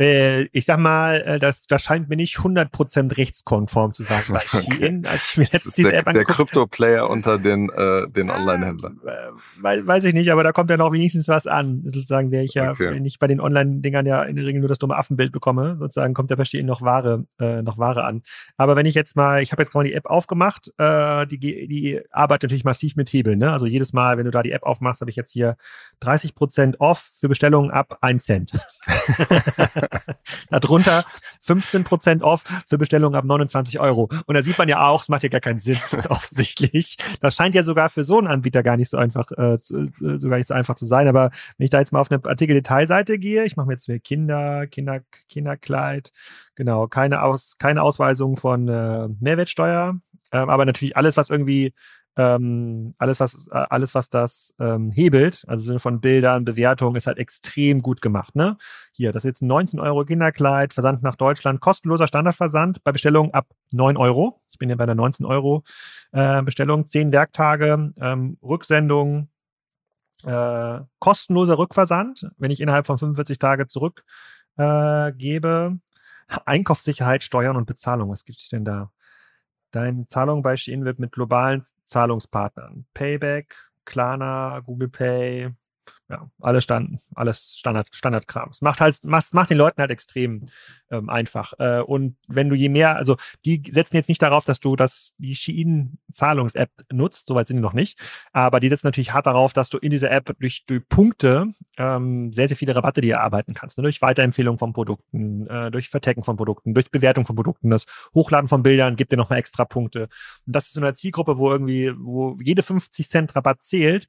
äh, ich sag mal, äh, das, das scheint mir nicht 100% rechtskonform zu sein bei [LAUGHS] Shein. Als ich mir ist diese der, App der Krypto-Player unter den, äh, den Online-Händlern. Äh, weiß ich nicht, aber da kommt ja noch wenigstens was an. Sozusagen wäre ich ja, okay. wenn ich bei den Online-Dingern ja in der Regel nur das dumme Affenbild bekomme, sozusagen kommt da bei Shein noch Ware, äh, noch Ware an. Aber wenn ich jetzt mal, ich habe jetzt gerade die App aufgemacht, äh, die, die arbeitet natürlich massiv mit Hebeln. Ne? Also jedes Mal, wenn du da die App aufmachst, habe ich jetzt hier 30% off für Bestellungen ab 1 Cent. [LAUGHS] Darunter 15% off für Bestellungen ab 29 Euro. Und da sieht man ja auch, es macht ja gar keinen Sinn, [LAUGHS] offensichtlich. Das scheint ja sogar für so einen Anbieter gar nicht so einfach, äh, zu, äh, sogar nicht so einfach zu sein. Aber wenn ich da jetzt mal auf eine Artikel-Detailseite gehe, ich mache mir jetzt für Kinder, Kinder, Kinderkleid, genau, keine, Aus, keine Ausweisung von äh, Mehrwertsteuer, ähm, aber natürlich alles, was irgendwie ähm, alles, was, äh, alles, was das ähm, hebelt, also Sinne von Bildern, Bewertungen, ist halt extrem gut gemacht. Ne? Hier, das ist jetzt ein 19 Euro Kinderkleid, Versand nach Deutschland, kostenloser Standardversand bei Bestellung ab 9 Euro. Ich bin ja bei der 19 Euro äh, Bestellung, 10 Werktage, ähm, Rücksendung, äh, kostenloser Rückversand, wenn ich innerhalb von 45 Tage zurückgebe. Äh, Einkaufssicherheit, Steuern und Bezahlung. Was gibt es denn da? Deine Zahlung bei Shein wird mit globalen Zahlungspartnern, Payback, Klarna, Google Pay, ja, alles Stand, alles Standard, Standardkram. Es macht halt, macht, macht den Leuten halt extrem ähm, einfach. Äh, und wenn du je mehr, also die setzen jetzt nicht darauf, dass du das, die Shein-Zahlungs-App nutzt, soweit sind die noch nicht, aber die setzen natürlich hart darauf, dass du in dieser App durch, durch Punkte ähm, sehr, sehr viele Rabatte dir erarbeiten kannst. Ne? Durch Weiterempfehlung von Produkten, äh, durch Vertecken von Produkten, durch Bewertung von Produkten, das Hochladen von Bildern gibt dir nochmal extra Punkte. Und das ist so eine Zielgruppe, wo irgendwie, wo jede 50 Cent Rabatt zählt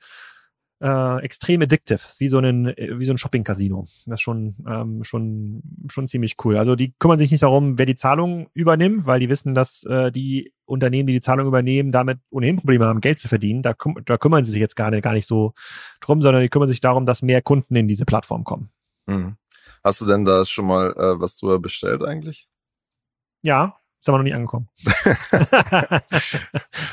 äh, extrem addictive, wie so ein wie so ein Shopping Casino. Das ist schon ähm, schon schon ziemlich cool. Also die kümmern sich nicht darum, wer die Zahlung übernimmt, weil die wissen, dass äh, die Unternehmen, die die Zahlung übernehmen, damit ohnehin Probleme haben, Geld zu verdienen. Da, küm da kümmern sie sich jetzt gar nicht, gar nicht so drum, sondern die kümmern sich darum, dass mehr Kunden in diese Plattform kommen. Mhm. Hast du denn da schon mal äh, was drüber bestellt eigentlich? Ja, ist aber noch nie angekommen. [LAUGHS]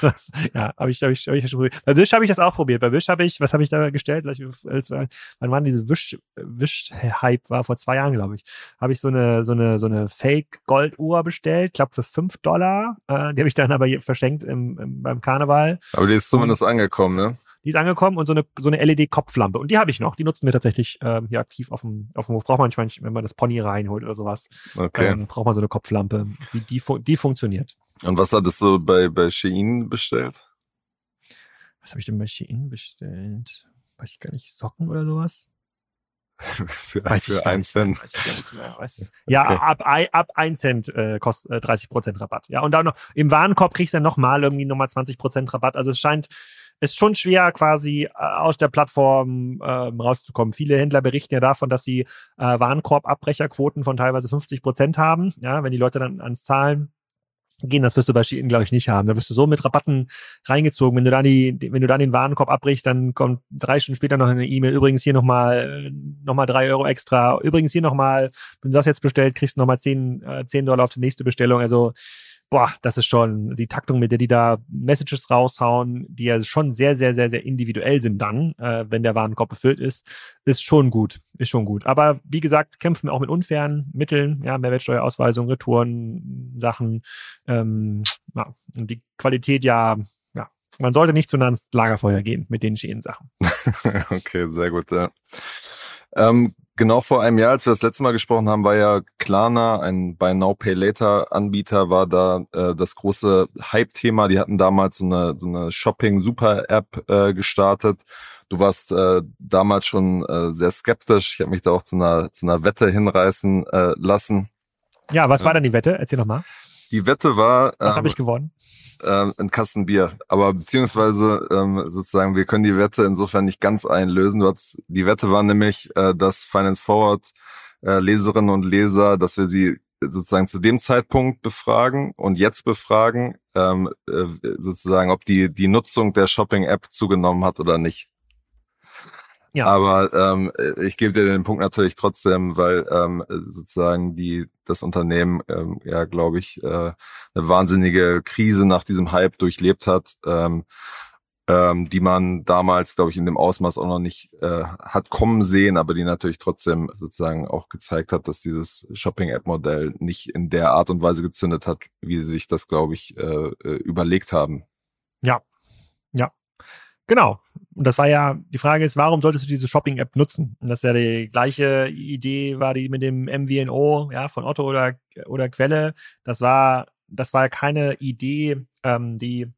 das, ja, habe ich, hab ich, hab ich schon probiert. Bei Wish habe ich das auch probiert. Bei Wish habe ich, was habe ich da gestellt? Wann waren diese Wish, Wish-Hype war vor zwei Jahren, glaube ich. Habe ich so eine, so eine, so eine Fake-Golduhr bestellt, glaube für fünf Dollar. Äh, die habe ich dann aber verschenkt im, im, beim Karneval. Aber die ist zumindest Und, angekommen, ne? Die ist angekommen und so eine, so eine LED-Kopflampe. Und die habe ich noch. Die nutzen wir tatsächlich ähm, hier aktiv auf dem, auf dem Hof. Braucht man manchmal, wenn man das Pony reinholt oder sowas. Okay. Ähm, braucht man so eine Kopflampe. Die, die, die funktioniert. Und was hattest du bei, bei Shein bestellt? Was habe ich denn bei Shein bestellt? Weiß ich gar nicht, Socken oder sowas? [LAUGHS] für, weiß für ein Cent. ja, okay. ab, ab ein Cent äh, kostet äh, 30 Prozent Rabatt. Ja, und dann noch im Warenkorb kriegst du dann nochmal irgendwie nochmal 20 Prozent Rabatt. Also es scheint ist schon schwer, quasi äh, aus der Plattform äh, rauszukommen. Viele Händler berichten ja davon, dass sie äh, Warenkorbabbrecherquoten von teilweise 50 Prozent haben. Ja, wenn die Leute dann ans Zahlen gehen, das wirst du bei Shein, glaube ich, nicht haben. Da wirst du so mit Rabatten reingezogen. Wenn du dann die, wenn du dann den Warenkorb abbrichst, dann kommt drei Stunden später noch eine E-Mail. Übrigens hier nochmal, nochmal drei Euro extra. Übrigens hier nochmal, wenn du das jetzt bestellt, kriegst du nochmal zehn, äh, zehn Dollar auf die nächste Bestellung. Also, boah, das ist schon die Taktung, mit der die da Messages raushauen, die ja schon sehr, sehr, sehr, sehr individuell sind dann, äh, wenn der Warenkorb befüllt ist, ist schon gut, ist schon gut. Aber wie gesagt, kämpfen wir auch mit unfairen Mitteln, ja, Mehrwertsteuerausweisung, Retouren, Sachen, ähm, ja, und die Qualität ja, ja, man sollte nicht zu nah ans Lagerfeuer gehen mit den schönen Sachen. [LAUGHS] okay, sehr gut, ja. Ähm, Genau vor einem Jahr, als wir das letzte Mal gesprochen haben, war ja Klarna, ein Buy Now Pay Later Anbieter, war da äh, das große Hype-Thema. Die hatten damals so eine, so eine Shopping-Super-App äh, gestartet. Du warst äh, damals schon äh, sehr skeptisch. Ich habe mich da auch zu einer, zu einer Wette hinreißen äh, lassen. Ja, was war denn die Wette? Erzähl noch mal. Die Wette war. Was ähm, habe ich gewonnen? äh, ein Kasten Bier. Aber beziehungsweise ähm, sozusagen, wir können die Wette insofern nicht ganz einlösen. Du hast, die Wette war nämlich, äh, dass Finance Forward äh, Leserinnen und Leser, dass wir sie sozusagen zu dem Zeitpunkt befragen und jetzt befragen, ähm, äh, sozusagen, ob die, die Nutzung der Shopping-App zugenommen hat oder nicht. Ja. Aber ähm, ich gebe dir den Punkt natürlich trotzdem, weil ähm, sozusagen die das Unternehmen ähm, ja, glaube ich, äh, eine wahnsinnige Krise nach diesem Hype durchlebt hat, ähm, ähm, die man damals, glaube ich, in dem Ausmaß auch noch nicht äh, hat kommen sehen, aber die natürlich trotzdem sozusagen auch gezeigt hat, dass dieses Shopping-App-Modell nicht in der Art und Weise gezündet hat, wie sie sich das, glaube ich, äh, äh überlegt haben. Ja, ja, Genau. Und das war ja, die Frage ist, warum solltest du diese Shopping-App nutzen? Und das ist ja die gleiche Idee, war die mit dem MVNO, ja, von Otto oder, oder Quelle. Das war, das war keine Idee, ähm, die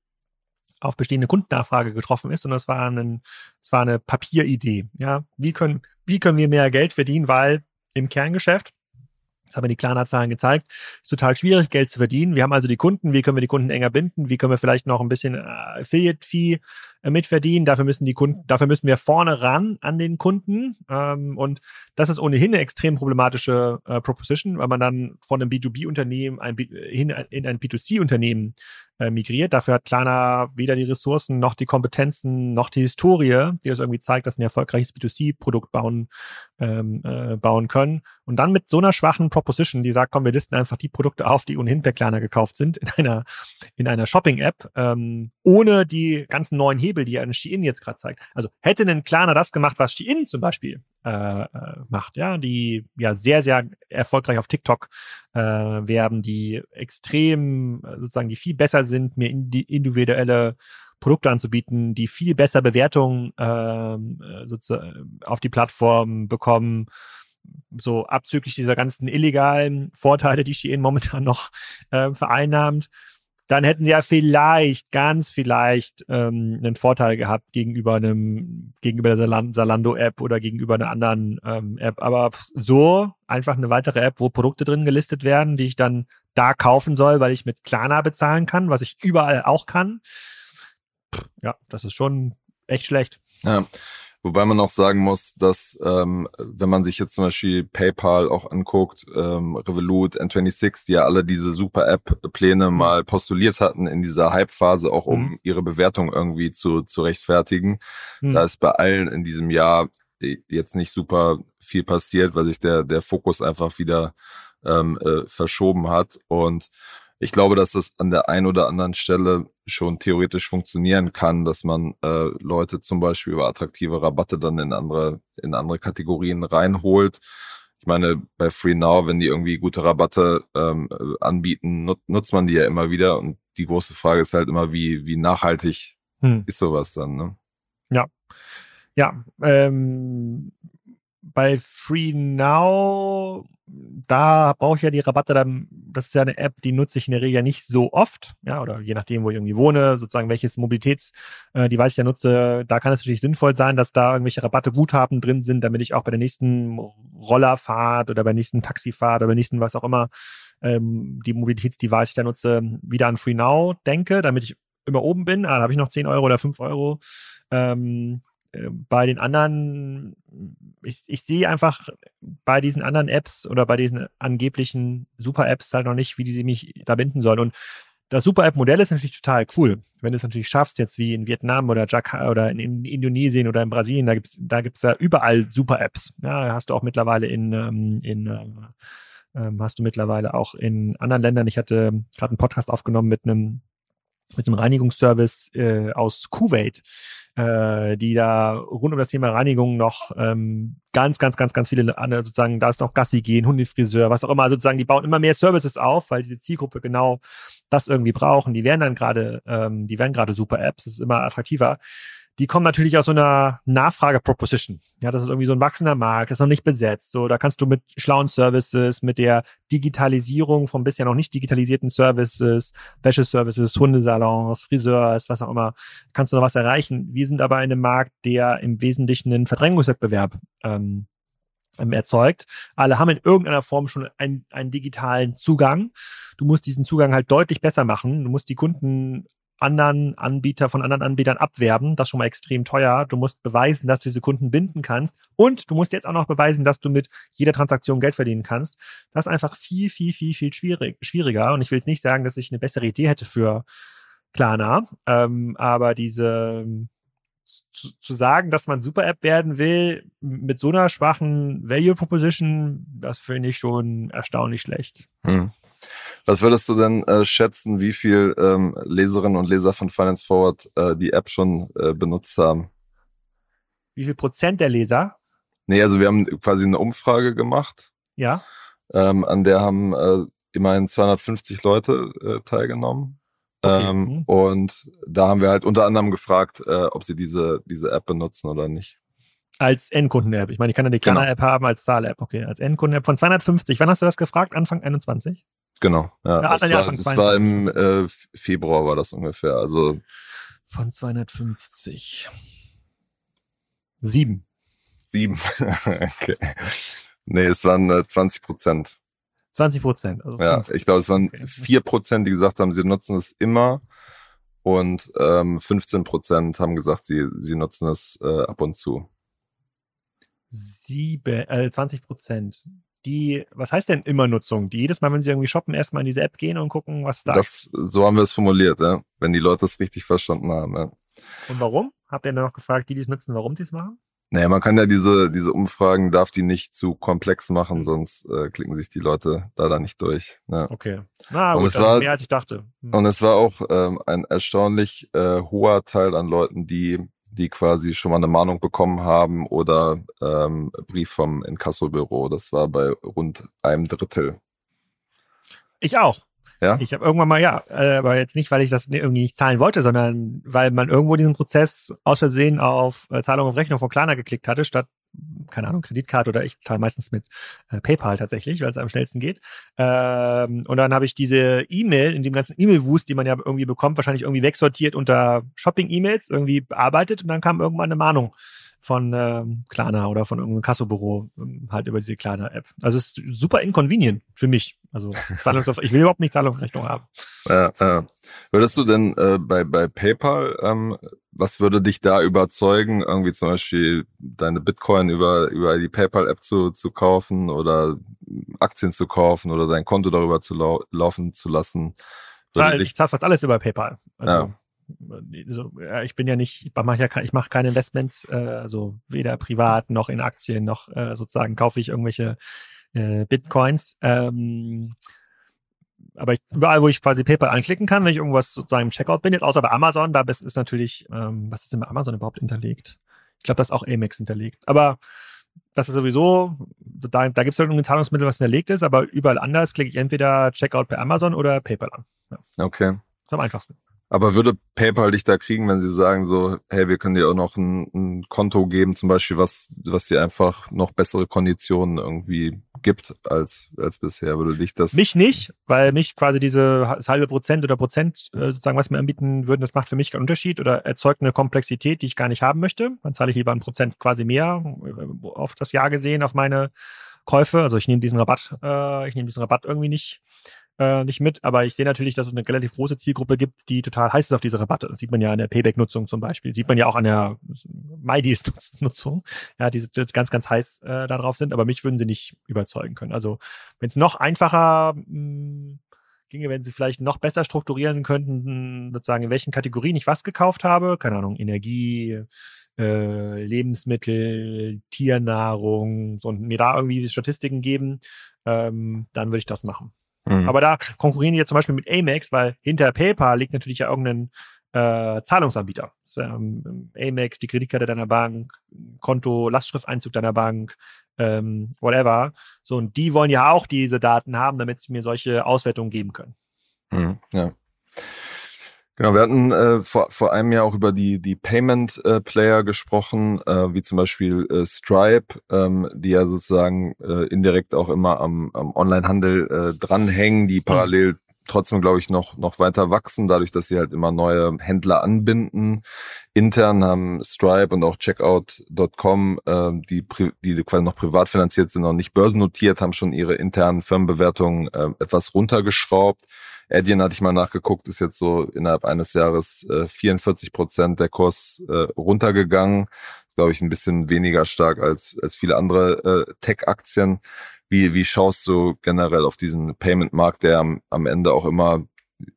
auf bestehende Kundennachfrage getroffen ist, sondern es war, ein, es war eine Papieridee. Ja, wie können, wie können wir mehr Geld verdienen? Weil im Kerngeschäft das haben die Klarna-Zahlen gezeigt. Ist total schwierig, Geld zu verdienen. Wir haben also die Kunden. Wie können wir die Kunden enger binden? Wie können wir vielleicht noch ein bisschen äh, Affiliate-Fee mitverdienen? Dafür müssen die Kunden, dafür müssen wir vorne ran an den Kunden. Ähm, und das ist ohnehin eine extrem problematische äh, Proposition, weil man dann von einem B2B-Unternehmen ein, hin in ein B2C-Unternehmen äh, migriert. Dafür hat Klarna weder die Ressourcen noch die Kompetenzen noch die Historie, die das irgendwie zeigt, dass ein erfolgreiches B2C-Produkt bauen, ähm, äh, bauen können. Und dann mit so einer schwachen Proposition, die sagt, komm, wir listen einfach die Produkte auf, die ohnehin per Klarna gekauft sind, in einer, in einer Shopping-App, ähm, ohne die ganzen neuen Hebel, die ein Shein jetzt gerade zeigt. Also hätte ein Klarna das gemacht, was Shein zum Beispiel äh, äh, macht, ja, die ja sehr, sehr erfolgreich auf TikTok äh, werben, die extrem sozusagen, die viel besser sind, mir individuelle Produkte anzubieten, die viel besser Bewertungen ähm, äh, auf die Plattform bekommen, so abzüglich dieser ganzen illegalen Vorteile, die Shein momentan noch äh, vereinnahmt dann hätten sie ja vielleicht, ganz vielleicht ähm, einen Vorteil gehabt gegenüber einem, gegenüber der Salando-App oder gegenüber einer anderen ähm, App. Aber so einfach eine weitere App, wo Produkte drin gelistet werden, die ich dann da kaufen soll, weil ich mit Klarna bezahlen kann, was ich überall auch kann. Ja, das ist schon echt schlecht. Ja. Wobei man auch sagen muss, dass ähm, wenn man sich jetzt zum Beispiel PayPal auch anguckt, ähm, Revolut, N26, die ja alle diese Super-App-Pläne mhm. mal postuliert hatten in dieser Hype-Phase, auch um mhm. ihre Bewertung irgendwie zu, zu rechtfertigen. Mhm. Da ist bei allen in diesem Jahr jetzt nicht super viel passiert, weil sich der, der Fokus einfach wieder ähm, äh, verschoben hat. Und ich glaube, dass das an der einen oder anderen Stelle schon theoretisch funktionieren kann, dass man äh, Leute zum Beispiel über attraktive Rabatte dann in andere, in andere Kategorien reinholt. Ich meine, bei Free Now, wenn die irgendwie gute Rabatte ähm, anbieten, nut nutzt man die ja immer wieder. Und die große Frage ist halt immer, wie, wie nachhaltig hm. ist sowas dann, ne? Ja. Ja, ähm, bei Free Now, da brauche ich ja die Rabatte dann, das ist ja eine App, die nutze ich in der Regel ja nicht so oft, ja, oder je nachdem, wo ich irgendwie wohne, sozusagen welches Mobilitätsdevice äh, ich ja nutze, da kann es natürlich sinnvoll sein, dass da irgendwelche Rabatte Guthaben drin sind, damit ich auch bei der nächsten Rollerfahrt oder bei der nächsten Taxifahrt oder bei der nächsten was auch immer ähm, die Mobilitätsdevice ich da nutze, wieder an Free Now denke, damit ich immer oben bin, ah, da habe ich noch 10 Euro oder 5 Euro. Ähm, äh, bei den anderen, ich, ich sehe einfach bei diesen anderen Apps oder bei diesen angeblichen Super-Apps halt noch nicht, wie die sie mich da binden sollen. Und das Super-App-Modell ist natürlich total cool. Wenn du es natürlich schaffst, jetzt wie in Vietnam oder Jakarta oder in, in Indonesien oder in Brasilien, da gibt's da gibt's ja überall Super-Apps. Ja, hast du auch mittlerweile in, ähm, in äh, ähm, hast du mittlerweile auch in anderen Ländern. Ich hatte gerade einen Podcast aufgenommen mit einem mit dem Reinigungsservice äh, aus Kuwait, äh, die da rund um das Thema Reinigung noch ähm, ganz, ganz, ganz, ganz viele andere sozusagen, da ist noch Gassi gehen, Hundefriseur, was auch immer, also sozusagen, die bauen immer mehr Services auf, weil diese Zielgruppe genau das irgendwie brauchen. Die werden dann gerade, ähm, die werden gerade super Apps, das ist immer attraktiver die kommen natürlich aus so einer Nachfrage-Proposition. Ja, das ist irgendwie so ein wachsender Markt, ist noch nicht besetzt. So, da kannst du mit schlauen Services, mit der Digitalisierung von bisher noch nicht digitalisierten Services, Wäscheservices, Hundesalons, Friseurs, was auch immer, kannst du noch was erreichen. Wir sind aber in einem Markt, der im Wesentlichen einen Verdrängungswettbewerb ähm, ähm erzeugt. Alle haben in irgendeiner Form schon einen, einen digitalen Zugang. Du musst diesen Zugang halt deutlich besser machen. Du musst die Kunden anderen Anbieter von anderen Anbietern abwerben. Das ist schon mal extrem teuer. Du musst beweisen, dass du diese Kunden binden kannst. Und du musst jetzt auch noch beweisen, dass du mit jeder Transaktion Geld verdienen kannst. Das ist einfach viel, viel, viel, viel schwierig, schwieriger. Und ich will jetzt nicht sagen, dass ich eine bessere Idee hätte für Klarna. Ähm, aber diese zu, zu, sagen, dass man Super-App werden will, mit so einer schwachen Value Proposition, das finde ich schon erstaunlich schlecht. Hm. Was würdest du denn äh, schätzen, wie viel ähm, Leserinnen und Leser von Finance Forward äh, die App schon äh, benutzt haben? Wie viel Prozent der Leser? Nee, also wir haben quasi eine Umfrage gemacht. Ja. Ähm, an der haben äh, immerhin 250 Leute äh, teilgenommen. Okay. Ähm, mhm. Und da haben wir halt unter anderem gefragt, äh, ob sie diese, diese App benutzen oder nicht. Als Endkunden-App. Ich meine, ich kann ja die kleine genau. App haben als Zahl-App. Okay, als Endkunden-App von 250. Wann hast du das gefragt? Anfang 21? Genau. Ja, ja das, war, das war im äh, Februar war das ungefähr. Also von 250. Sieben. Sieben. [LAUGHS] okay. Nee, es waren äh, 20 Prozent. 20 Prozent. Also ja, ich glaube, es waren vier okay. Prozent, die gesagt haben, sie nutzen es immer. Und ähm, 15 Prozent haben gesagt, sie, sie nutzen es äh, ab und zu. Sieben, äh, 20 Prozent die, was heißt denn immer Nutzung? Die jedes Mal, wenn sie irgendwie shoppen, erstmal in diese App gehen und gucken, was da das, ist. So haben wir es formuliert, ja. Wenn die Leute es richtig verstanden haben, ja. Und warum? Habt ihr dann noch gefragt, die, die es nutzen, warum sie es machen? Naja, man kann ja diese, diese Umfragen, darf die nicht zu komplex machen, mhm. sonst äh, klicken sich die Leute da nicht durch. Ja. Okay. Na gut, und es war, mehr als ich dachte. Mhm. Und es war auch ähm, ein erstaunlich äh, hoher Teil an Leuten, die die quasi schon mal eine Mahnung bekommen haben oder ähm, Brief vom Inkassobüro. Das war bei rund einem Drittel. Ich auch. Ja? Ich habe irgendwann mal, ja, äh, aber jetzt nicht, weil ich das irgendwie nicht zahlen wollte, sondern weil man irgendwo diesen Prozess aus Versehen auf äh, Zahlung auf Rechnung von Klarna geklickt hatte, statt keine Ahnung, Kreditkarte oder ich zahle meistens mit äh, PayPal tatsächlich, weil es am schnellsten geht. Ähm, und dann habe ich diese E-Mail in dem ganzen E-Mail-Wust, die man ja irgendwie bekommt, wahrscheinlich irgendwie wegsortiert unter Shopping-E-Mails, irgendwie bearbeitet und dann kam irgendwann eine Mahnung von ähm, Klarna oder von irgendeinem Kassobüro ähm, halt über diese Klarna-App. Also es ist super inconvenient für mich. Also [LAUGHS] ich will überhaupt nicht Zahlungsrechnung haben. Ja, ja. Würdest du denn äh, bei, bei PayPal ähm, was würde dich da überzeugen, irgendwie zum Beispiel deine Bitcoin über, über die PayPal-App zu, zu kaufen oder Aktien zu kaufen oder dein Konto darüber zu lau laufen zu lassen? Zahl, ich zahle fast alles über PayPal. Also, ja. Also, ich bin ja nicht, ich mache ja ich mache keine Investments, äh, also weder privat noch in Aktien noch äh, sozusagen kaufe ich irgendwelche äh, Bitcoins. Ähm, aber ich, überall, wo ich quasi PayPal anklicken kann, wenn ich irgendwas sozusagen im Checkout bin, jetzt außer bei Amazon, da ist natürlich, ähm, was ist denn bei Amazon überhaupt hinterlegt? Ich glaube, da ist auch Amex hinterlegt. Aber das ist sowieso, da, da gibt es irgendein Zahlungsmittel, was hinterlegt ist, aber überall anders klicke ich entweder Checkout bei Amazon oder PayPal an. Ja. Okay. Das ist am einfachsten. Aber würde PayPal dich da kriegen, wenn sie sagen so, hey, wir können dir auch noch ein, ein Konto geben, zum Beispiel, was, was dir einfach noch bessere Konditionen irgendwie gibt als, als bisher? Würde dich das? Mich nicht, weil mich quasi diese halbe Prozent oder Prozent äh, sozusagen, was mir anbieten würden, das macht für mich keinen Unterschied oder erzeugt eine Komplexität, die ich gar nicht haben möchte. Dann zahle ich lieber ein Prozent quasi mehr äh, auf das Jahr gesehen, auf meine Käufe. Also ich nehme diesen Rabatt, äh, ich nehme diesen Rabatt irgendwie nicht äh, nicht mit, aber ich sehe natürlich, dass es eine relativ große Zielgruppe gibt, die total heiß ist auf diese Rabatte. Das sieht man ja an der Payback-Nutzung zum Beispiel. Sieht man ja auch an der MyDeals-Nutzung, [LAUGHS] ja, die ganz, ganz heiß äh, darauf sind, aber mich würden sie nicht überzeugen können. Also wenn es noch einfacher mh, hm, ginge, wenn sie vielleicht noch besser strukturieren könnten, sozusagen in welchen Kategorien ich was gekauft habe, keine Ahnung, Energie, äh, Lebensmittel, Tiernahrung, so, und mir da irgendwie Statistiken geben, ähm, dann würde ich das machen. Mhm. Aber da konkurrieren die jetzt zum Beispiel mit Amex, weil hinter PayPal liegt natürlich ja irgendein äh, Zahlungsanbieter. So, ähm, Amex, die Kreditkarte deiner Bank, Konto, Lastschrifteinzug deiner Bank, ähm, whatever. So, und die wollen ja auch diese Daten haben, damit sie mir solche Auswertungen geben können. Mhm, ja. Genau, wir hatten äh, vor, vor einem Jahr auch über die, die Payment-Player äh, gesprochen, äh, wie zum Beispiel äh, Stripe, ähm, die ja sozusagen äh, indirekt auch immer am, am Online-Handel äh, dranhängen, die mhm. parallel trotzdem, glaube ich, noch, noch weiter wachsen, dadurch, dass sie halt immer neue Händler anbinden. Intern haben Stripe und auch Checkout.com, äh, die, die quasi noch privat finanziert sind, noch nicht börsennotiert, haben schon ihre internen Firmenbewertungen äh, etwas runtergeschraubt. Adyen hatte ich mal nachgeguckt, ist jetzt so innerhalb eines Jahres äh, 44 Prozent der Kurs äh, runtergegangen. Ist, glaube ich, ein bisschen weniger stark als, als viele andere äh, Tech-Aktien. Wie, wie schaust du generell auf diesen Payment-Markt, der am, am Ende auch immer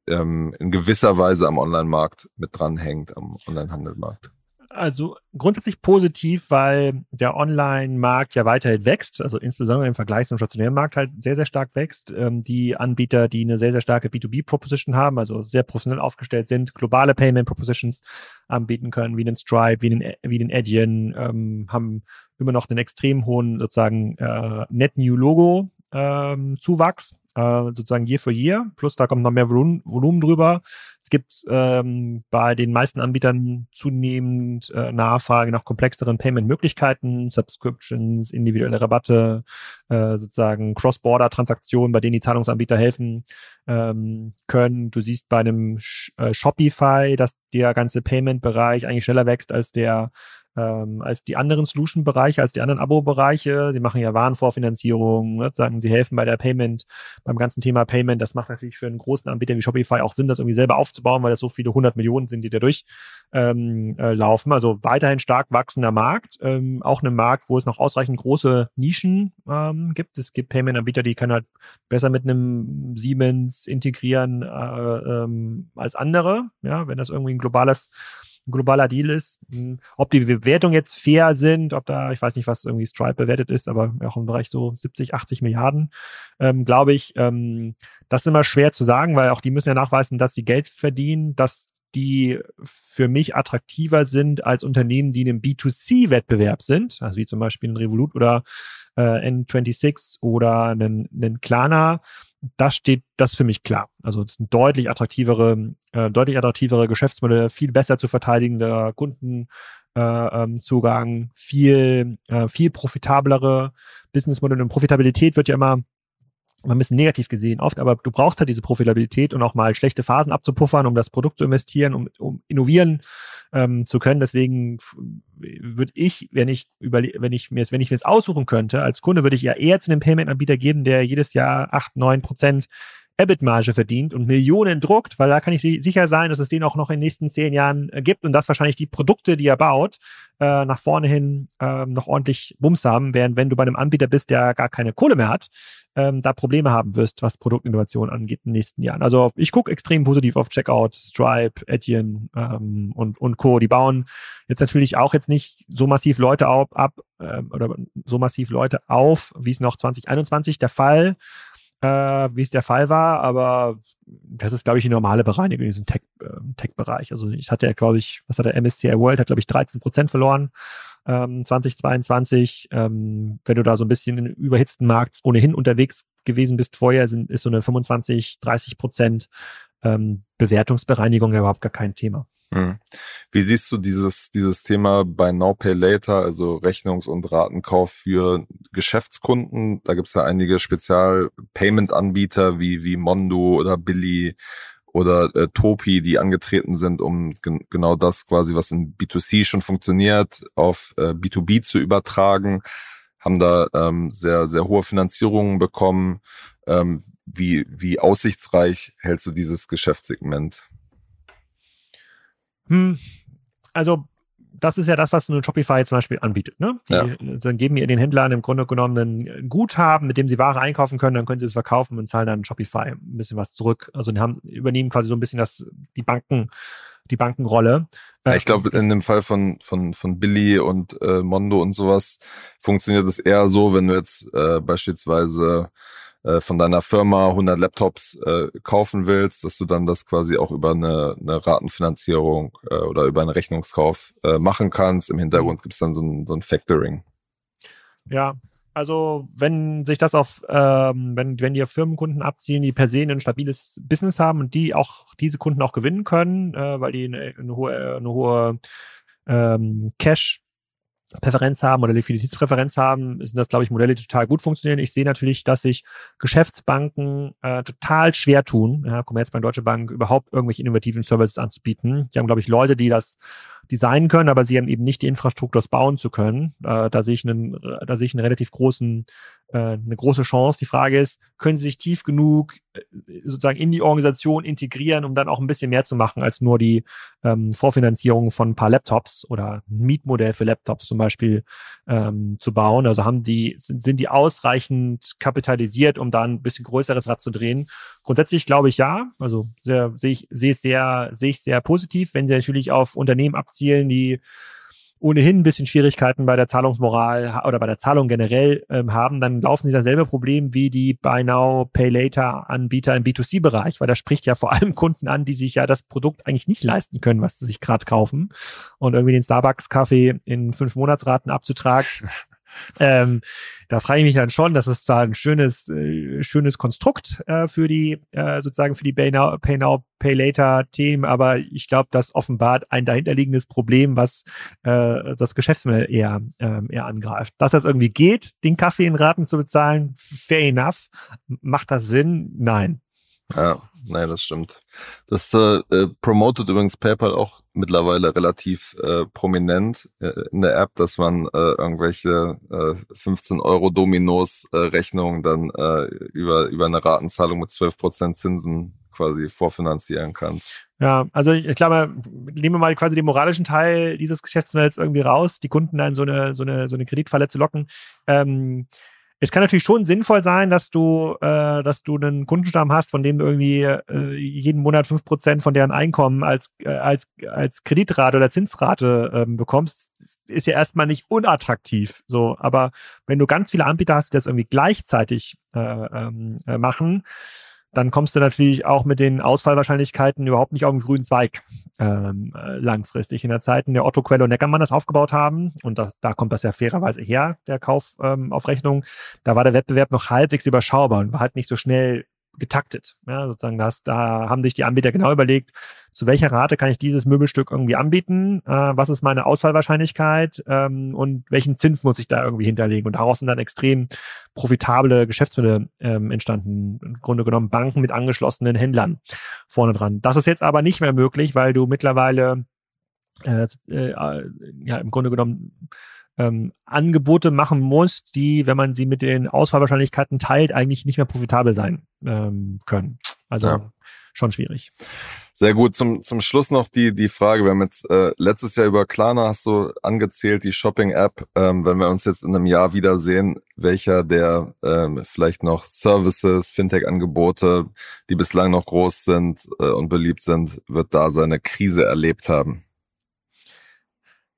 ähm, in gewisser Weise am Online-Markt mit dranhängt, am Online-Handelmarkt? Also grundsätzlich positiv, weil der Online-Markt ja weiterhin wächst, also insbesondere im Vergleich zum stationären Markt halt sehr, sehr stark wächst. Ähm, die Anbieter, die eine sehr, sehr starke B2B-Proposition haben, also sehr professionell aufgestellt sind, globale Payment-Propositions anbieten können, wie den Stripe, wie den, wie den Adyen, ähm, haben immer noch einen extrem hohen sozusagen äh, Net New Logo ähm, Zuwachs äh, sozusagen Year for Year, plus da kommt noch mehr Volumen, Volumen drüber. Es gibt ähm, bei den meisten Anbietern zunehmend äh, Nachfrage nach komplexeren Payment-Möglichkeiten, Subscriptions, individuelle Rabatte, äh, sozusagen Cross-Border-Transaktionen, bei denen die Zahlungsanbieter helfen ähm, können. Du siehst bei einem Sh äh, Shopify, dass der ganze Payment-Bereich eigentlich schneller wächst als der ähm, als die anderen Solution-Bereiche, als die anderen Abo-Bereiche. Sie machen ja Warenvorfinanzierung, ne, sagen, sie helfen bei der Payment, beim ganzen Thema Payment. Das macht natürlich für einen großen Anbieter wie Shopify auch Sinn, das irgendwie selber aufzubauen, weil das so viele hundert Millionen sind, die da durch ähm, äh, laufen. Also weiterhin stark wachsender Markt, ähm, auch ein Markt, wo es noch ausreichend große Nischen ähm, gibt. Es gibt Payment-Anbieter, die können halt besser mit einem Siemens integrieren äh, ähm, als andere. Ja, wenn das irgendwie ein globales ein globaler Deal ist. Hm, ob die Bewertungen jetzt fair sind, ob da, ich weiß nicht, was irgendwie Stripe bewertet ist, aber auch im Bereich so 70, 80 Milliarden, ähm, glaube ich, ähm, das ist immer schwer zu sagen, weil auch die müssen ja nachweisen, dass sie Geld verdienen, dass die für mich attraktiver sind als Unternehmen, die in einem B2C-Wettbewerb sind, also wie zum Beispiel ein Revolut oder äh, N26 oder ein, ein Klarna, das steht das für mich klar. Also das sind deutlich attraktivere, äh, deutlich attraktivere Geschäftsmodelle, viel besser zu verteidigender Kundenzugang, äh, ähm, viel, äh, viel profitablere Businessmodelle. Und Profitabilität wird ja immer ein bisschen negativ gesehen oft, aber du brauchst halt diese Profitabilität und auch mal schlechte Phasen abzupuffern, um das Produkt zu investieren, um, um innovieren ähm, zu können. Deswegen würde ich, wenn ich wenn ich mir wenn ich mir es aussuchen könnte, als Kunde würde ich ja eher zu einem Payment-Anbieter geben, der jedes Jahr acht, neun Prozent EBIT-Marge verdient und Millionen druckt, weil da kann ich sicher sein, dass es den auch noch in den nächsten zehn Jahren äh, gibt und dass wahrscheinlich die Produkte, die er baut, äh, nach vorne hin äh, noch ordentlich Bums haben, während wenn du bei einem Anbieter bist, der gar keine Kohle mehr hat, ähm, da Probleme haben wirst, was Produktinnovation angeht in den nächsten Jahren. Also ich gucke extrem positiv auf Checkout, Stripe, Etienne ähm, und, und Co. Die bauen jetzt natürlich auch jetzt nicht so massiv Leute auf, ab äh, oder so massiv Leute auf, wie es noch 2021 der Fall äh, wie es der Fall war, aber das ist, glaube ich, die normale Bereinigung in diesem Tech, äh, Tech-Bereich. Also ich hatte ja, glaube ich, was hat der MSCI World, hat, glaube ich, 13 Prozent verloren ähm, 2022. Ähm, wenn du da so ein bisschen in überhitzten Markt ohnehin unterwegs gewesen bist vorher, sind, ist so eine 25, 30 Prozent ähm, Bewertungsbereinigung überhaupt gar kein Thema. Hm. Wie siehst du dieses, dieses Thema bei Now Pay Later, also Rechnungs- und Ratenkauf für Geschäftskunden? Da gibt es ja einige Spezial-Payment-Anbieter wie, wie Mondo oder Billy oder äh, Topi, die angetreten sind, um gen genau das quasi, was in B2C schon funktioniert, auf äh, B2B zu übertragen, haben da ähm, sehr, sehr hohe Finanzierungen bekommen. Ähm, wie, wie aussichtsreich hältst du dieses Geschäftssegment? Hm, also das ist ja das, was nur Shopify zum Beispiel anbietet. Ne? Die ja. dann geben ihr den Händlern im Grunde genommen ein Guthaben, mit dem sie Ware einkaufen können, dann können sie es verkaufen und zahlen dann Shopify ein bisschen was zurück. Also die haben, übernehmen quasi so ein bisschen das, die Banken, die Bankenrolle. Ja, ich glaube, in dem Fall von, von, von Billy und äh, Mondo und sowas funktioniert es eher so, wenn du jetzt äh, beispielsweise äh, von deiner Firma 100 Laptops äh, kaufen willst, dass du dann das quasi auch über eine, eine Ratenfinanzierung äh, oder über einen Rechnungskauf äh, machen kannst. Im Hintergrund gibt es dann so ein, so ein Factoring. Ja, also wenn sich das auf, ähm, wenn, wenn die Firmenkunden abziehen, die per se ein stabiles Business haben und die auch diese Kunden auch gewinnen können, äh, weil die eine, eine hohe, eine hohe ähm, Cash Präferenz haben oder Liquiditätspräferenz haben, sind das, glaube ich, Modelle, die total gut funktionieren. Ich sehe natürlich, dass sich Geschäftsbanken äh, total schwer tun, ja, Commerzbank, Deutsche Bank, überhaupt irgendwelche innovativen Services anzubieten. Die haben, glaube ich, Leute, die das designen können, aber sie haben eben nicht die Infrastruktur, das bauen zu können. Äh, da sehe ich einen, da sehe ich einen relativ großen, äh, eine große Chance. Die Frage ist, können sie sich tief genug äh, sozusagen in die Organisation integrieren, um dann auch ein bisschen mehr zu machen als nur die ähm, Vorfinanzierung von ein paar Laptops oder ein Mietmodell für Laptops zum Beispiel ähm, zu bauen. Also haben die, sind, sind die ausreichend kapitalisiert, um da ein bisschen größeres Rad zu drehen? Grundsätzlich glaube ich ja. Also sehe ich, sehe ich sehr, sehe ich sehr positiv, wenn sie natürlich auf Unternehmen abzielen, die ohnehin ein bisschen Schwierigkeiten bei der Zahlungsmoral oder bei der Zahlung generell ähm, haben, dann laufen sie dasselbe Problem wie die Buy Now, Pay Later Anbieter im B2C-Bereich, weil da spricht ja vor allem [LAUGHS] Kunden an, die sich ja das Produkt eigentlich nicht leisten können, was sie sich gerade kaufen. Und irgendwie den Starbucks-Kaffee in fünf Monatsraten abzutragen, [LAUGHS] Ähm, da frage ich mich dann schon, das ist zwar ein schönes, äh, schönes Konstrukt äh, für die, äh, sozusagen für die Pay Now, Pay, Now, Pay Later Themen, aber ich glaube, das offenbart ein dahinterliegendes Problem, was äh, das Geschäftsmodell eher, ähm, eher angreift. Dass das irgendwie geht, den Kaffee in Raten zu bezahlen, fair enough. Macht das Sinn? Nein. Ja, nein, das stimmt. Das äh, äh, promotet übrigens PayPal auch mittlerweile relativ äh, prominent äh, in der App, dass man äh, irgendwelche äh, 15 Euro Dominos äh, Rechnungen dann äh, über, über eine Ratenzahlung mit 12 Prozent Zinsen quasi vorfinanzieren kannst. Ja, also ich glaube, nehmen wir mal quasi den moralischen Teil dieses Geschäftsmodells irgendwie raus, die Kunden dann so eine, so eine, so eine Kreditfalle zu locken. Ähm, es kann natürlich schon sinnvoll sein, dass du, äh, dass du einen Kundenstamm hast, von dem du irgendwie äh, jeden Monat fünf Prozent von deren Einkommen als, äh, als, als Kreditrate oder Zinsrate ähm, bekommst, ist ja erstmal nicht unattraktiv. So, aber wenn du ganz viele Anbieter hast, die das irgendwie gleichzeitig äh, ähm, äh, machen, dann kommst du natürlich auch mit den Ausfallwahrscheinlichkeiten überhaupt nicht auf den grünen Zweig ähm, äh, langfristig. In der Zeit, in der Otto Quelle und Neckermann das aufgebaut haben, und das, da kommt das ja fairerweise her, der Kauf ähm, auf Rechnung, da war der Wettbewerb noch halbwegs überschaubar und war halt nicht so schnell getaktet. Ja, sozusagen das, da haben sich die Anbieter genau überlegt, zu welcher Rate kann ich dieses Möbelstück irgendwie anbieten, äh, was ist meine Ausfallwahrscheinlichkeit ähm, und welchen Zins muss ich da irgendwie hinterlegen. Und daraus sind dann extrem profitable Geschäftsmodelle ähm, entstanden. Im Grunde genommen Banken mit angeschlossenen Händlern vorne dran. Das ist jetzt aber nicht mehr möglich, weil du mittlerweile äh, äh, ja im Grunde genommen ähm, Angebote machen muss, die, wenn man sie mit den Auswahlwahrscheinlichkeiten teilt, eigentlich nicht mehr profitabel sein ähm, können. Also ja. schon schwierig. Sehr gut. Zum, zum Schluss noch die, die Frage. Wir haben jetzt äh, letztes Jahr über Klarna hast du angezählt, die Shopping-App. Ähm, wenn wir uns jetzt in einem Jahr wiedersehen, welcher der ähm, vielleicht noch Services, Fintech-Angebote, die bislang noch groß sind äh, und beliebt sind, wird da seine Krise erlebt haben?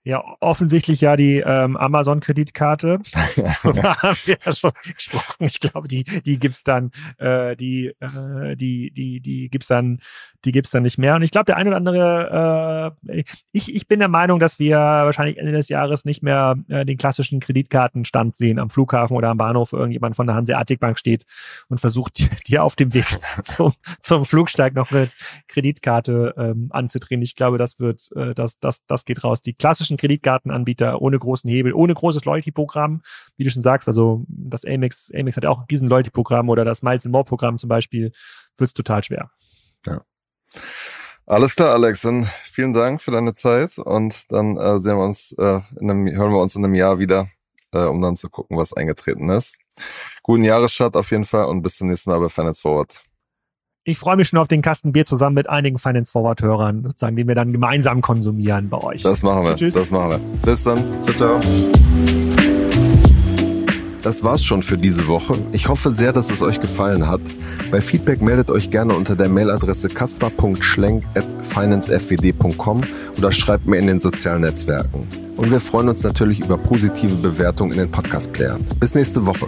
Ja, offensichtlich ja die ähm, Amazon-Kreditkarte. [LAUGHS] [LAUGHS] da haben wir ja schon gesprochen. Ich glaube, die, die gibt's dann, äh, die, äh, die, die, die gibt's dann, die gibt's dann nicht mehr. Und ich glaube, der ein oder andere, äh, ich, ich bin der Meinung, dass wir wahrscheinlich Ende des Jahres nicht mehr äh, den klassischen Kreditkartenstand sehen am Flughafen oder am Bahnhof, irgendjemand von der Hanseatic Bank steht und versucht, [LAUGHS] dir auf dem Weg zum, zum Flugsteig noch eine Kreditkarte ähm, anzudrehen. Ich glaube, das wird, äh, das, das, das geht raus. Die klassischen klassischen Kreditkartenanbieter ohne großen Hebel, ohne großes Loyalty-Programm, wie du schon sagst, also das Amex, Amex hat ja auch diesen Loyalty-Programm oder das Miles More Programm zum Beispiel, wird es total schwer. Ja. Alles klar, Alex, dann vielen Dank für deine Zeit und dann äh, sehen wir uns, äh, in einem, hören wir uns in einem Jahr wieder, äh, um dann zu gucken, was eingetreten ist. Guten Jahresstart auf jeden Fall und bis zum nächsten Mal bei Finance Forward. Ich freue mich schon auf den Kasten Bier zusammen mit einigen Finance Forward Hörern, sozusagen, den wir dann gemeinsam konsumieren bei euch. Das machen wir. Tschüss. Das machen wir. Bis dann. Ciao, ciao. Das war's schon für diese Woche. Ich hoffe sehr, dass es euch gefallen hat. Bei Feedback meldet euch gerne unter der Mailadresse kasper.schlenk@financefwd.com oder schreibt mir in den sozialen Netzwerken. Und wir freuen uns natürlich über positive Bewertungen in den Podcast-Playern. Bis nächste Woche.